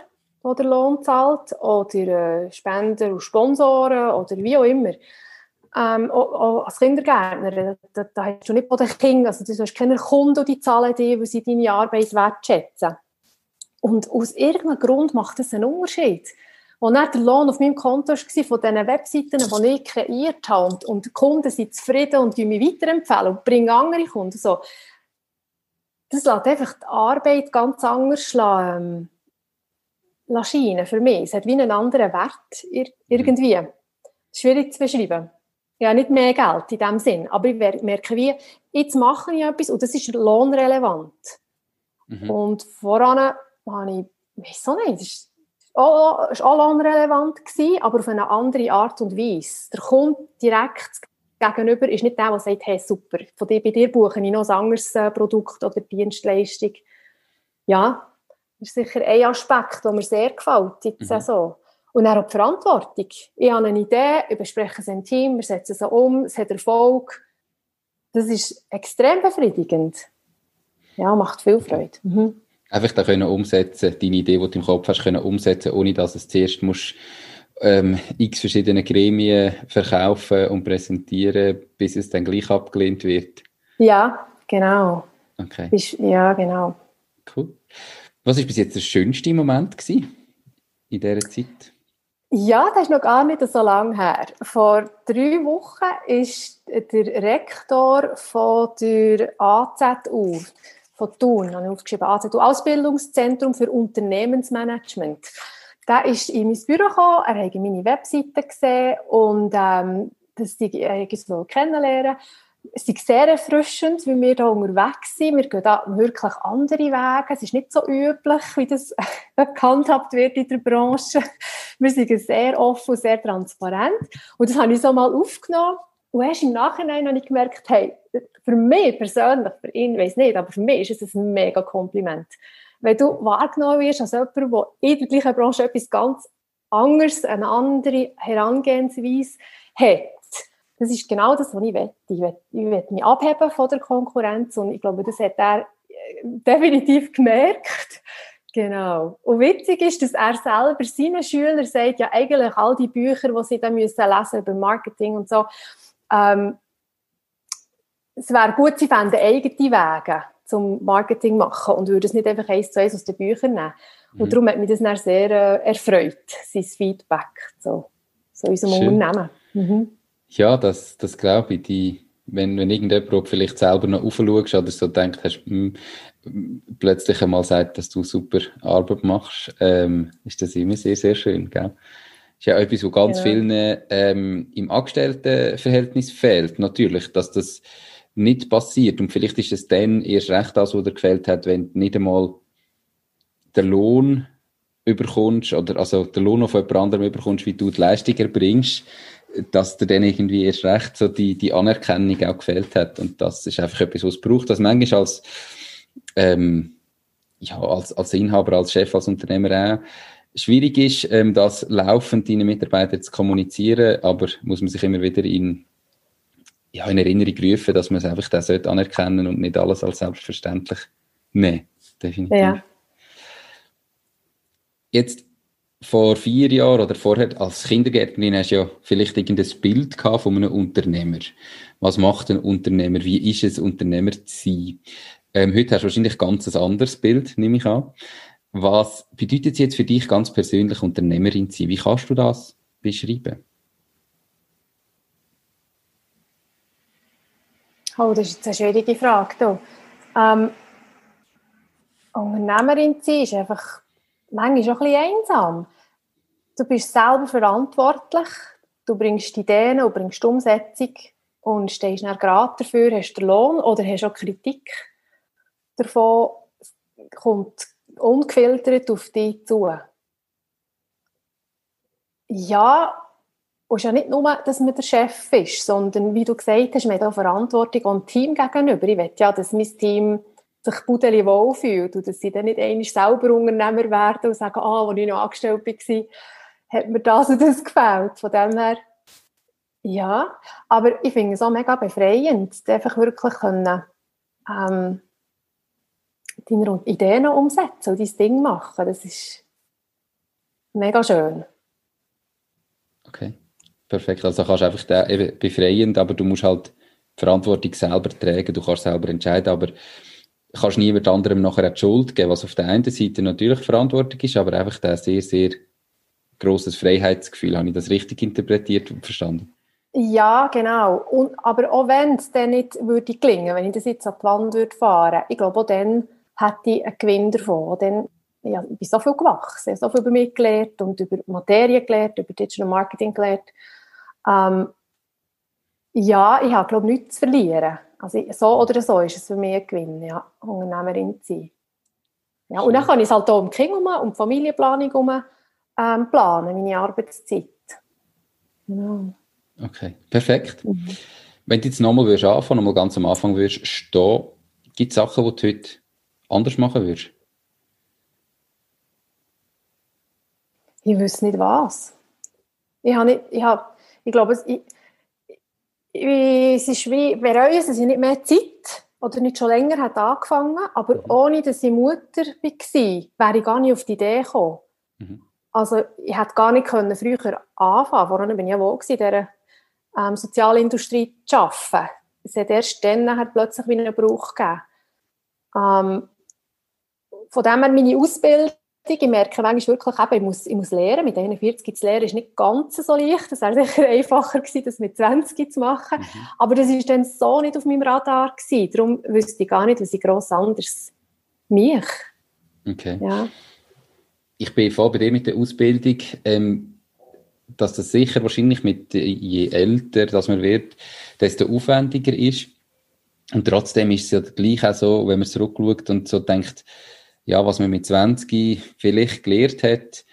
der den Lohn zahlt, oder äh, Spender und Sponsoren oder wie auch immer. Ähm, auch, auch als Kindergärtner, da, da hast du nicht von den Kindern, also du hast keine Kunden, die zahlen dir, weil sie deine Arbeit wertschätzen. Und aus irgendeinem Grund macht das einen Unterschied. Und dann der Lohn auf meinem Konto war von diesen Webseiten, die ich kreiert habe. Und, und die Kunden sind zufrieden und mich weiterempfehlen und bringen andere Kunden. So. Das lässt einfach die Arbeit ganz anders ähm, scheinen für mich. Es hat wie einen anderen Wert irgendwie. Schwierig zu beschreiben. Ja, nicht mehr Geld in dem Sinn. Aber ich merke, wie, jetzt mache ich etwas und das ist lohnrelevant. Mhm. Und voran habe ich, weiß auch nicht, auch, auch lohnrelevant gewesen, aber auf eine andere Art und Weise. Der Kunde direkt Gegenüber ist nicht der, der sagt, hey, super, von dir, bei dir buche ich noch ein anderes äh, Produkt oder Dienstleistung. Ja, das ist sicher ein Aspekt, der mir sehr gefällt jetzt mhm. so. Und dann auch die Verantwortung. Ich habe eine Idee, ich bespreche es im Team, wir setzen es um, es hat Erfolg. Das ist extrem befriedigend. Ja, macht viel Freude. Mhm. Einfach da können umsetzen, deine Idee, die du im Kopf hast, können umsetzen, ohne dass es zuerst musst, ähm, x verschiedene Gremien verkaufen und präsentieren, bis es dann gleich abgelehnt wird. Ja, genau. Okay. ja, genau. Cool. Was war bis jetzt der schönste Moment gewesen in dieser Zeit? Ja, das ist noch gar nicht so lange her. Vor drei Wochen ist der Rektor von der AZU, von Thun, habe ich aufgeschrieben, AZU, Ausbildungszentrum für Unternehmensmanagement. Der ist in mein Büro gekommen, er hat meine Webseite gesehen und ähm, das ich kennenlernen es ist sehr erfrischend, wie wir hier unterwegs sind. Wir gehen da wirklich andere Wege. Es ist nicht so üblich, wie das gehandhabt wird in der Branche. Wir sind sehr offen und sehr transparent. Und das habe ich so mal aufgenommen. Und erst im Nachhinein habe ich gemerkt, hey, für mich persönlich, für ihn weiß nicht, aber für mich ist es ein mega Kompliment. Wenn du wahrgenommen wirst als jemand, der in der gleichen Branche etwas ganz anderes, eine andere Herangehensweise hat, das ist genau das, was ich will. Ich will, ich will mich abheben von der Konkurrenz und ich glaube, das hat er äh, definitiv gemerkt. Genau. Und witzig ist, dass er selber seinen Schülern sagt, ja eigentlich all die Bücher, die sie dann müssen lesen über Marketing und so, ähm, es wäre gut, sie fänden eigene Wege zum Marketing machen und würden es nicht einfach eins zu eins aus den Büchern nehmen. Mhm. Und darum hat mich das dann sehr äh, erfreut, sein Feedback so, so unserem Schön. Unternehmen. Mhm. Ja, das, das glaube ich. Die, wenn, wenn irgendjemand vielleicht selber noch aufschaust oder so denkt, hast, mh, hm, plötzlich einmal sagt, dass du super Arbeit machst, ähm, ist das immer sehr, sehr schön. Gell? ist ja etwas, was ganz ja. vielen ähm, im Angestelltenverhältnis fehlt. Natürlich, dass das nicht passiert. Und vielleicht ist es dann erst recht das, was dir gefällt hat, wenn du nicht einmal den Lohn überkommst, oder also den Lohn auf jemand anderem überkommst, wie du die Leistung erbringst, dass dir dann irgendwie erst recht so die, die Anerkennung auch gefällt hat. Und das ist einfach etwas, was es braucht. Das manchmal als, ähm, ja, als, als Inhaber, als Chef, als Unternehmer auch schwierig ist, ähm, das laufend deinen Mitarbeitern zu kommunizieren, aber muss man sich immer wieder in, ja, in Erinnerung rufen, dass man es einfach das anerkennen und nicht alles als selbstverständlich nehmen. Definitiv. Ja. Jetzt vor vier Jahren oder vorher als Kindergärtnerin hast du ja vielleicht irgendein Bild gehabt von einem Unternehmer. Was macht ein Unternehmer? Wie ist es, Unternehmer zu sein? Ähm, heute hast du wahrscheinlich ganz ein anderes Bild, nehme ich an. Was bedeutet es jetzt für dich ganz persönlich, Unternehmerin zu sein? Wie kannst du das beschreiben? Oh, das ist eine schwierige Frage. Ähm, Unternehmerin zu sein ist einfach manchmal auch ein bisschen einsam. Du bist selber verantwortlich, du bringst Ideen und bringst Umsetzung und stehst dann gerade dafür, hast den Lohn oder hast auch Kritik davon, kommt ungefiltert auf dich zu. Ja, und es ist ja nicht nur, dass man der Chef ist, sondern wie du gesagt hast, man hat auch Verantwortung und Team gegenüber. Ich will ja, dass mein Team sich Budeli wohlfühlt und dass sie dann nicht einmal selber Unternehmer werden und sagen, ah, als ich noch angestellt war, hat mir das und das gefällt. Von dem her, ja, aber ich finde es auch mega befreiend, einfach wirklich können, ähm, deine Ideen umsetzen und dein Ding machen. Das ist mega schön. Okay, perfekt. Also kannst du einfach da, eben befreiend, aber du musst halt die Verantwortung selber tragen, du kannst selber entscheiden, aber kannst niemand anderem nachher die Schuld geben, was auf der einen Seite natürlich Verantwortung ist, aber einfach ein sehr, sehr grosses Freiheitsgefühl. Habe ich das richtig interpretiert und verstanden? Ja, genau. Und, aber auch wenn es dann nicht würde gelingen, wenn ich das jetzt an die Wand würde fahren, ich glaube, auch dann hätte ich einen Gewinn davon. Dann, ja, ich bin so viel gewachsen, so viel über mich gelernt und über Materie gelernt, über Digital Marketing gelernt. Ähm, ja, ich habe, glaube ich, nichts zu verlieren. Also so oder so ist es für mich ein Gewinn, ja, Unternehmerin zu sein. Ja, und dann kann ich es halt auch um die Kinder um die Familienplanung herum ähm, planen, meine Arbeitszeit. Genau. Okay, perfekt. Mhm. Wenn du jetzt nochmal würdest anfangen, nochmal ganz am Anfang würdest stehen, gibt es Sachen, die du heute anders machen würdest? Ich wüsste nicht was. Ich habe nicht, ich habe, ich glaube, ich, es ist wie, bereue es, dass ich nicht mehr Zeit oder nicht schon länger hat angefangen, aber mhm. ohne, dass ich Mutter war, wäre ich gar nicht auf die Idee gekommen. Mhm. Also ich hätte gar nicht können früher anfangen. Vorher bin ich ja wohl in dieser ähm, Sozialindustrie zu arbeiten. Es hat erst dann plötzlich wieder einen Brauch gegeben. Ähm, von dem her meine Ausbildung, ich merke manchmal wirklich, eben, ich, muss, ich muss lernen. Mit 41 zu lernen ist nicht ganz so leicht. Das wäre sicher einfacher gewesen, das mit 20 zu machen. Mhm. Aber das war dann so nicht auf meinem Radar. Gewesen. Darum wüsste ich gar nicht, was ich gross anders mich. Okay. Ja. Ich bin voll bei dir mit der Ausbildung. Ähm, dass das sicher wahrscheinlich mit, je älter dass man wird, desto aufwendiger ist. Und trotzdem ist es ja gleich auch so, wenn man zurückschaut und so denkt, ja, was man mit 20 vielleicht gelernt hat,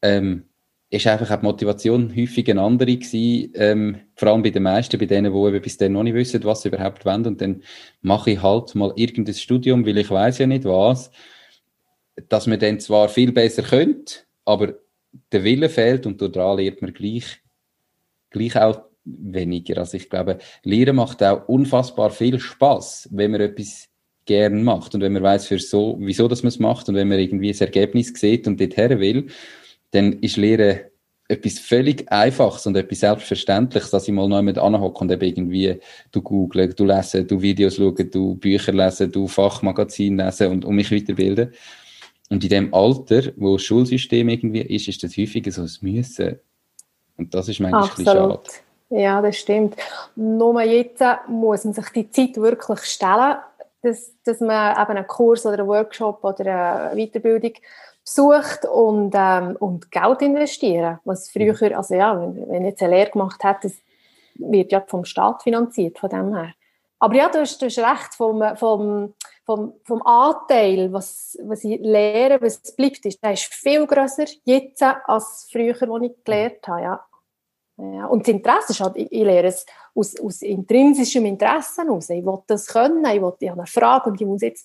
ähm, ist einfach auch die Motivation häufig eine andere gewesen, ähm, vor allem bei den meisten, bei denen, die bis dann noch nicht wissen, was sie überhaupt wollen. Und dann mache ich halt mal irgendein Studium, weil ich weiß ja nicht was, dass man dann zwar viel besser könnte, aber der Wille fehlt und daran lernt man gleich, gleich auch weniger. Also ich glaube, Lehren macht auch unfassbar viel Spaß, wenn man etwas gern macht und wenn man weiß, für so, wieso dass man es macht und wenn man irgendwie das Ergebnis sieht und dorthin will, dann ist Lehren etwas völlig Einfaches und etwas Selbstverständliches, dass ich mal noch jemand anhocke und eben irgendwie du googeln, du lesen, du Videos schauen, du Bücher lesen, du Fachmagazin lesen und, und mich weiterbilden. Und in dem Alter, wo das Schulsystem irgendwie ist, ist das häufiger so ein Müssen. Und das ist manchmal Absolut. schade. Ja, das stimmt. Nur jetzt muss man sich die Zeit wirklich stellen, dass, dass man eben einen Kurs oder einen Workshop oder eine Weiterbildung besucht und, ähm, und Geld investieren. Was früher, mhm. also ja, wenn, wenn jetzt eine Lehre gemacht hat, das wird ja vom Staat finanziert, von dem her. Aber ja, du hast, du hast recht, vom, vom, vom, vom Anteil, was, was ich lehre, was bleibt, ist, der ist viel grösser jetzt als früher, als ich gelernt habe. Ja. Ja, und das Interesse ist halt, ich, ich lehre es aus, aus intrinsischem Interesse heraus. Ich will das können, ich, will, ich habe eine Frage und die muss jetzt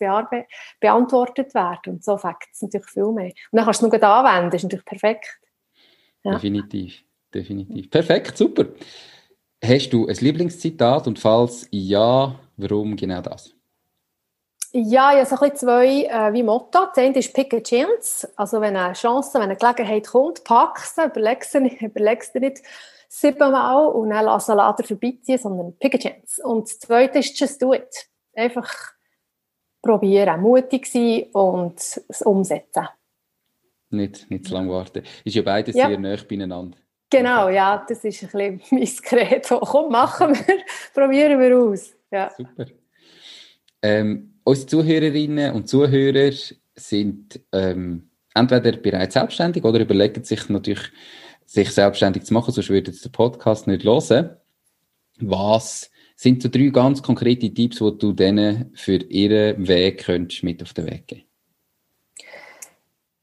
beantwortet werden. Und so fängt es natürlich viel mehr. Und dann kannst du es nur anwenden, das ist natürlich perfekt. Ja. Definitiv, definitiv. Perfekt, super. Hast du ein Lieblingszitat und falls ja, warum genau das? Ja, ich habe so ein zwei äh, wie Motto. Das eine ist Pick a Chance. Also wenn eine Chance, wenn eine Gelegenheit kommt, pack sie, überleg sie nicht, überleg sie nicht siebenmal und dann lass einen Laden vorbeiziehen, sondern Pick a Chance. Und das zweite ist Just Do It. Einfach probieren, mutig sein und es umsetzen. Nicht, nicht zu lange warten. Ist ja beides ja. sehr nah beieinander. Genau, ja, das ist ein bisschen mein Credo. Komm, machen wir, probieren wir aus. Ja. Super. Ähm, unsere Zuhörerinnen und Zuhörer sind ähm, entweder bereits selbstständig oder überlegen sich natürlich, sich selbstständig zu machen, sonst würde jetzt der Podcast nicht hören. Was sind so drei ganz konkrete Tipps, die du denen für ihren Weg könntest mit auf den Weg geben?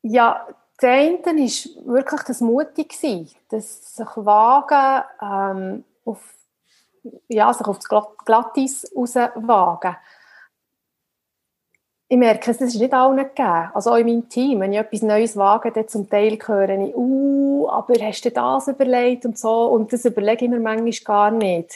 Ja, der eine ist wirklich das mutig sein, das sich wagen, ähm, auf, ja, sich auf das Glattis rauswagen. Ich merke, es ist nicht allen gegeben. Also auch in meinem Team, wenn ich etwas Neues wage, dann zum Teil höre ich, uh, aber hast du das überlegt und so, und das überlege ich mir manchmal gar nicht.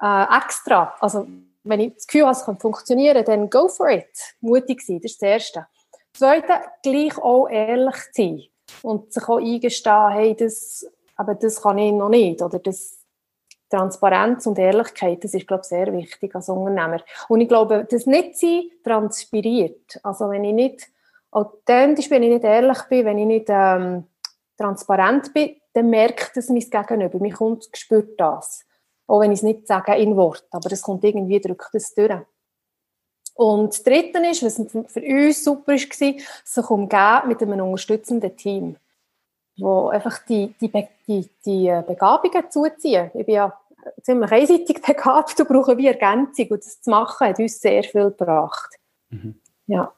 Äh, extra, also wenn ich das Gefühl habe, es kann funktionieren, dann go for it. Mutig sein, das ist das Erste. Zweite, gleich auch ehrlich sein und sich auch eingestehen, hey, das, aber das kann ich noch nicht oder das Transparenz und Ehrlichkeit, das ist, glaube ich, sehr wichtig als Unternehmer. Und ich glaube, das Nicht-Sein transpiriert. Also wenn ich nicht authentisch bin, wenn ich nicht ehrlich bin, wenn ich nicht ähm, transparent bin, dann merkt es mein Gegenüber. Mich kommt, spürt das. Auch wenn ich es nicht sage in Wort, aber es kommt irgendwie, drückt es durch. Und das Dritte ist, was für uns super war, sich umgeben mit einem unterstützenden Team, wo einfach die, die, die, die äh, Begabungen zuziehen. Ich bin ja ziemlich einseitig begabt und brauche wie Ergänzung. Und das zu machen hat uns sehr viel gebracht. Mhm. Ja,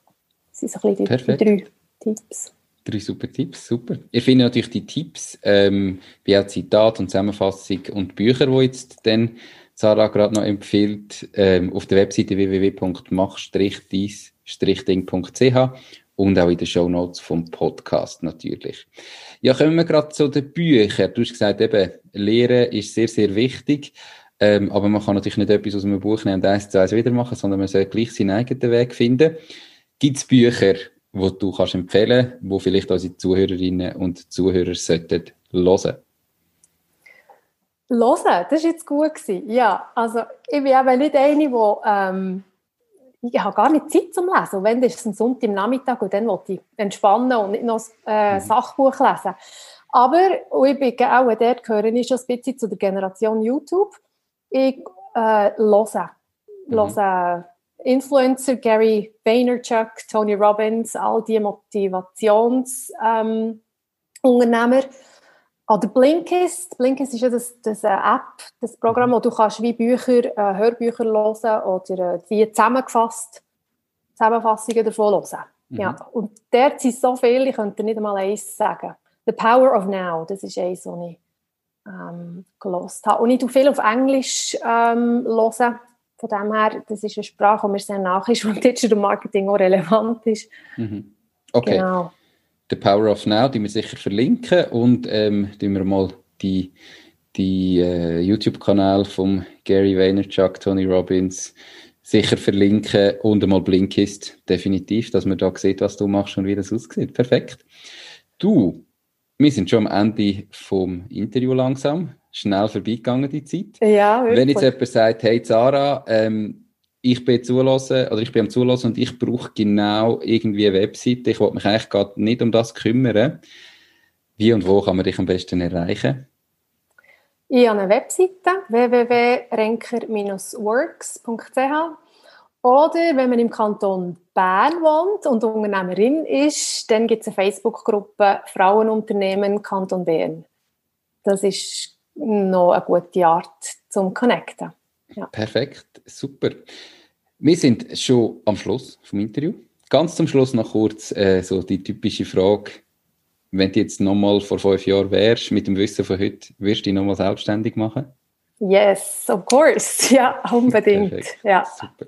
das sind so ein bisschen die, die drei Tipps. Drei super Tipps, super. Ich finde natürlich die Tipps, ähm, wie auch Zitat und Zusammenfassung und Bücher, die jetzt dann Sarah gerade noch empfiehlt, ähm, auf der Webseite www.mach-dies-ding.ch und auch in den Show Notes vom Podcast natürlich. Ja, kommen wir gerade zu den Büchern. Du hast gesagt, eben, Lehren ist sehr, sehr wichtig. Ähm, aber man kann natürlich nicht etwas aus einem Buch nehmen und eins zu eins wieder machen, sondern man soll gleich seinen eigenen Weg finden. Gibt es Bücher, die du kannst empfehlen, wo vielleicht unsere Zuhörerinnen und Zuhörer sollten hören? Hören, das war jetzt gut. Gewesen. Ja, also ich bin eben nicht eine, die ähm, ich habe gar nicht Zeit zum Lesen. Und wenn, ist ein Sonntag im Nachmittag und dann wollte ich entspannen und nicht noch ein äh, mhm. Sachbuch lesen. Aber, und ich bin auch dort gehöre ich schon ein bisschen zu der Generation YouTube. Ich äh, höre. Mhm. höre Influencer, Gary Vaynerchuk, Tony Robbins, all die Motivationsunternehmer. Ähm, oder Blinkist. Blinkist ist ja das, das äh, App, das Programm, mhm. wo du kannst wie Bücher, äh, Hörbücher hören oder äh, die zusammengefasst, Zusammenfassungen davon hören. Mhm. Ja, und dort sind so viele, ich könnte nicht einmal eins sagen. The Power of Now, das ist eins, was ich ähm, gelost habe. Und ich tue viel auf Englisch ähm, hören. Von dem her, das ist eine Sprache, die mir sehr nach ist und Digital Marketing auch relevant ist. Mhm. Okay. Genau. The Power of Now, die wir sicher verlinken und ähm, die wir mal die, die äh, YouTube-Kanal von Gary Vaynerchuk, Tony Robbins sicher verlinken und einmal Blinkist, definitiv, dass man da sieht, was du machst und wie das aussieht. Perfekt. Du, wir sind schon am Ende vom Interview langsam. Schnell vorbeigegangen, die Zeit. Ja, wirklich. Wenn jetzt jemand sagt, hey Zara, ähm, ich bin zulassen, oder ich bin am zulassen und ich brauche genau irgendwie eine Webseite. Ich wollte mich eigentlich gerade nicht um das kümmern. Wie und wo kann man dich am besten erreichen? Ich habe eine Webseite www.renker-works.ch oder wenn man im Kanton Bern wohnt und Unternehmerin ist, dann gibt es eine Facebook-Gruppe Frauenunternehmen Kanton Bern. Das ist noch eine gute Art zum Connecten. Ja. Perfekt, super. Wir sind schon am Schluss vom Interview. Ganz zum Schluss noch kurz äh, so die typische Frage. Wenn du jetzt nochmal vor fünf Jahren wärst, mit dem Wissen von heute, wirst du dich nochmal selbstständig machen? Yes, of course. Ja, unbedingt. Ja. Super.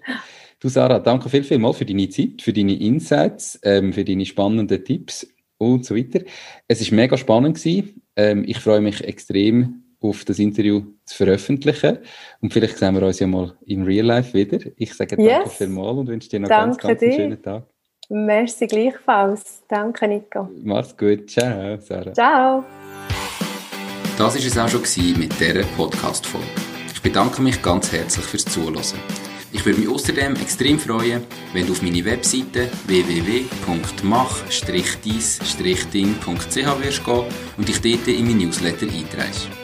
Du Sarah, danke viel, viel mal für deine Zeit, für deine Insights, ähm, für deine spannenden Tipps und so weiter. Es ist mega spannend gewesen. Ähm, ich freue mich extrem auf das Interview zu veröffentlichen. Und vielleicht sehen wir uns ja mal im Real Life wieder. Ich sage yes. danke vielmals und wünsche dir noch danke ganz, ganz einen schönen Tag. Merci gleichfalls. Danke, Nico. Mach's gut. Ciao, Sarah. Ciao. Das war es auch schon mit dieser Podcast-Folge. Ich bedanke mich ganz herzlich fürs Zuhören. Ich würde mich außerdem extrem freuen, wenn du auf meine Webseite www.mach-dies-ding.ch wirst gehen und dich dort in mein Newsletter einträgst.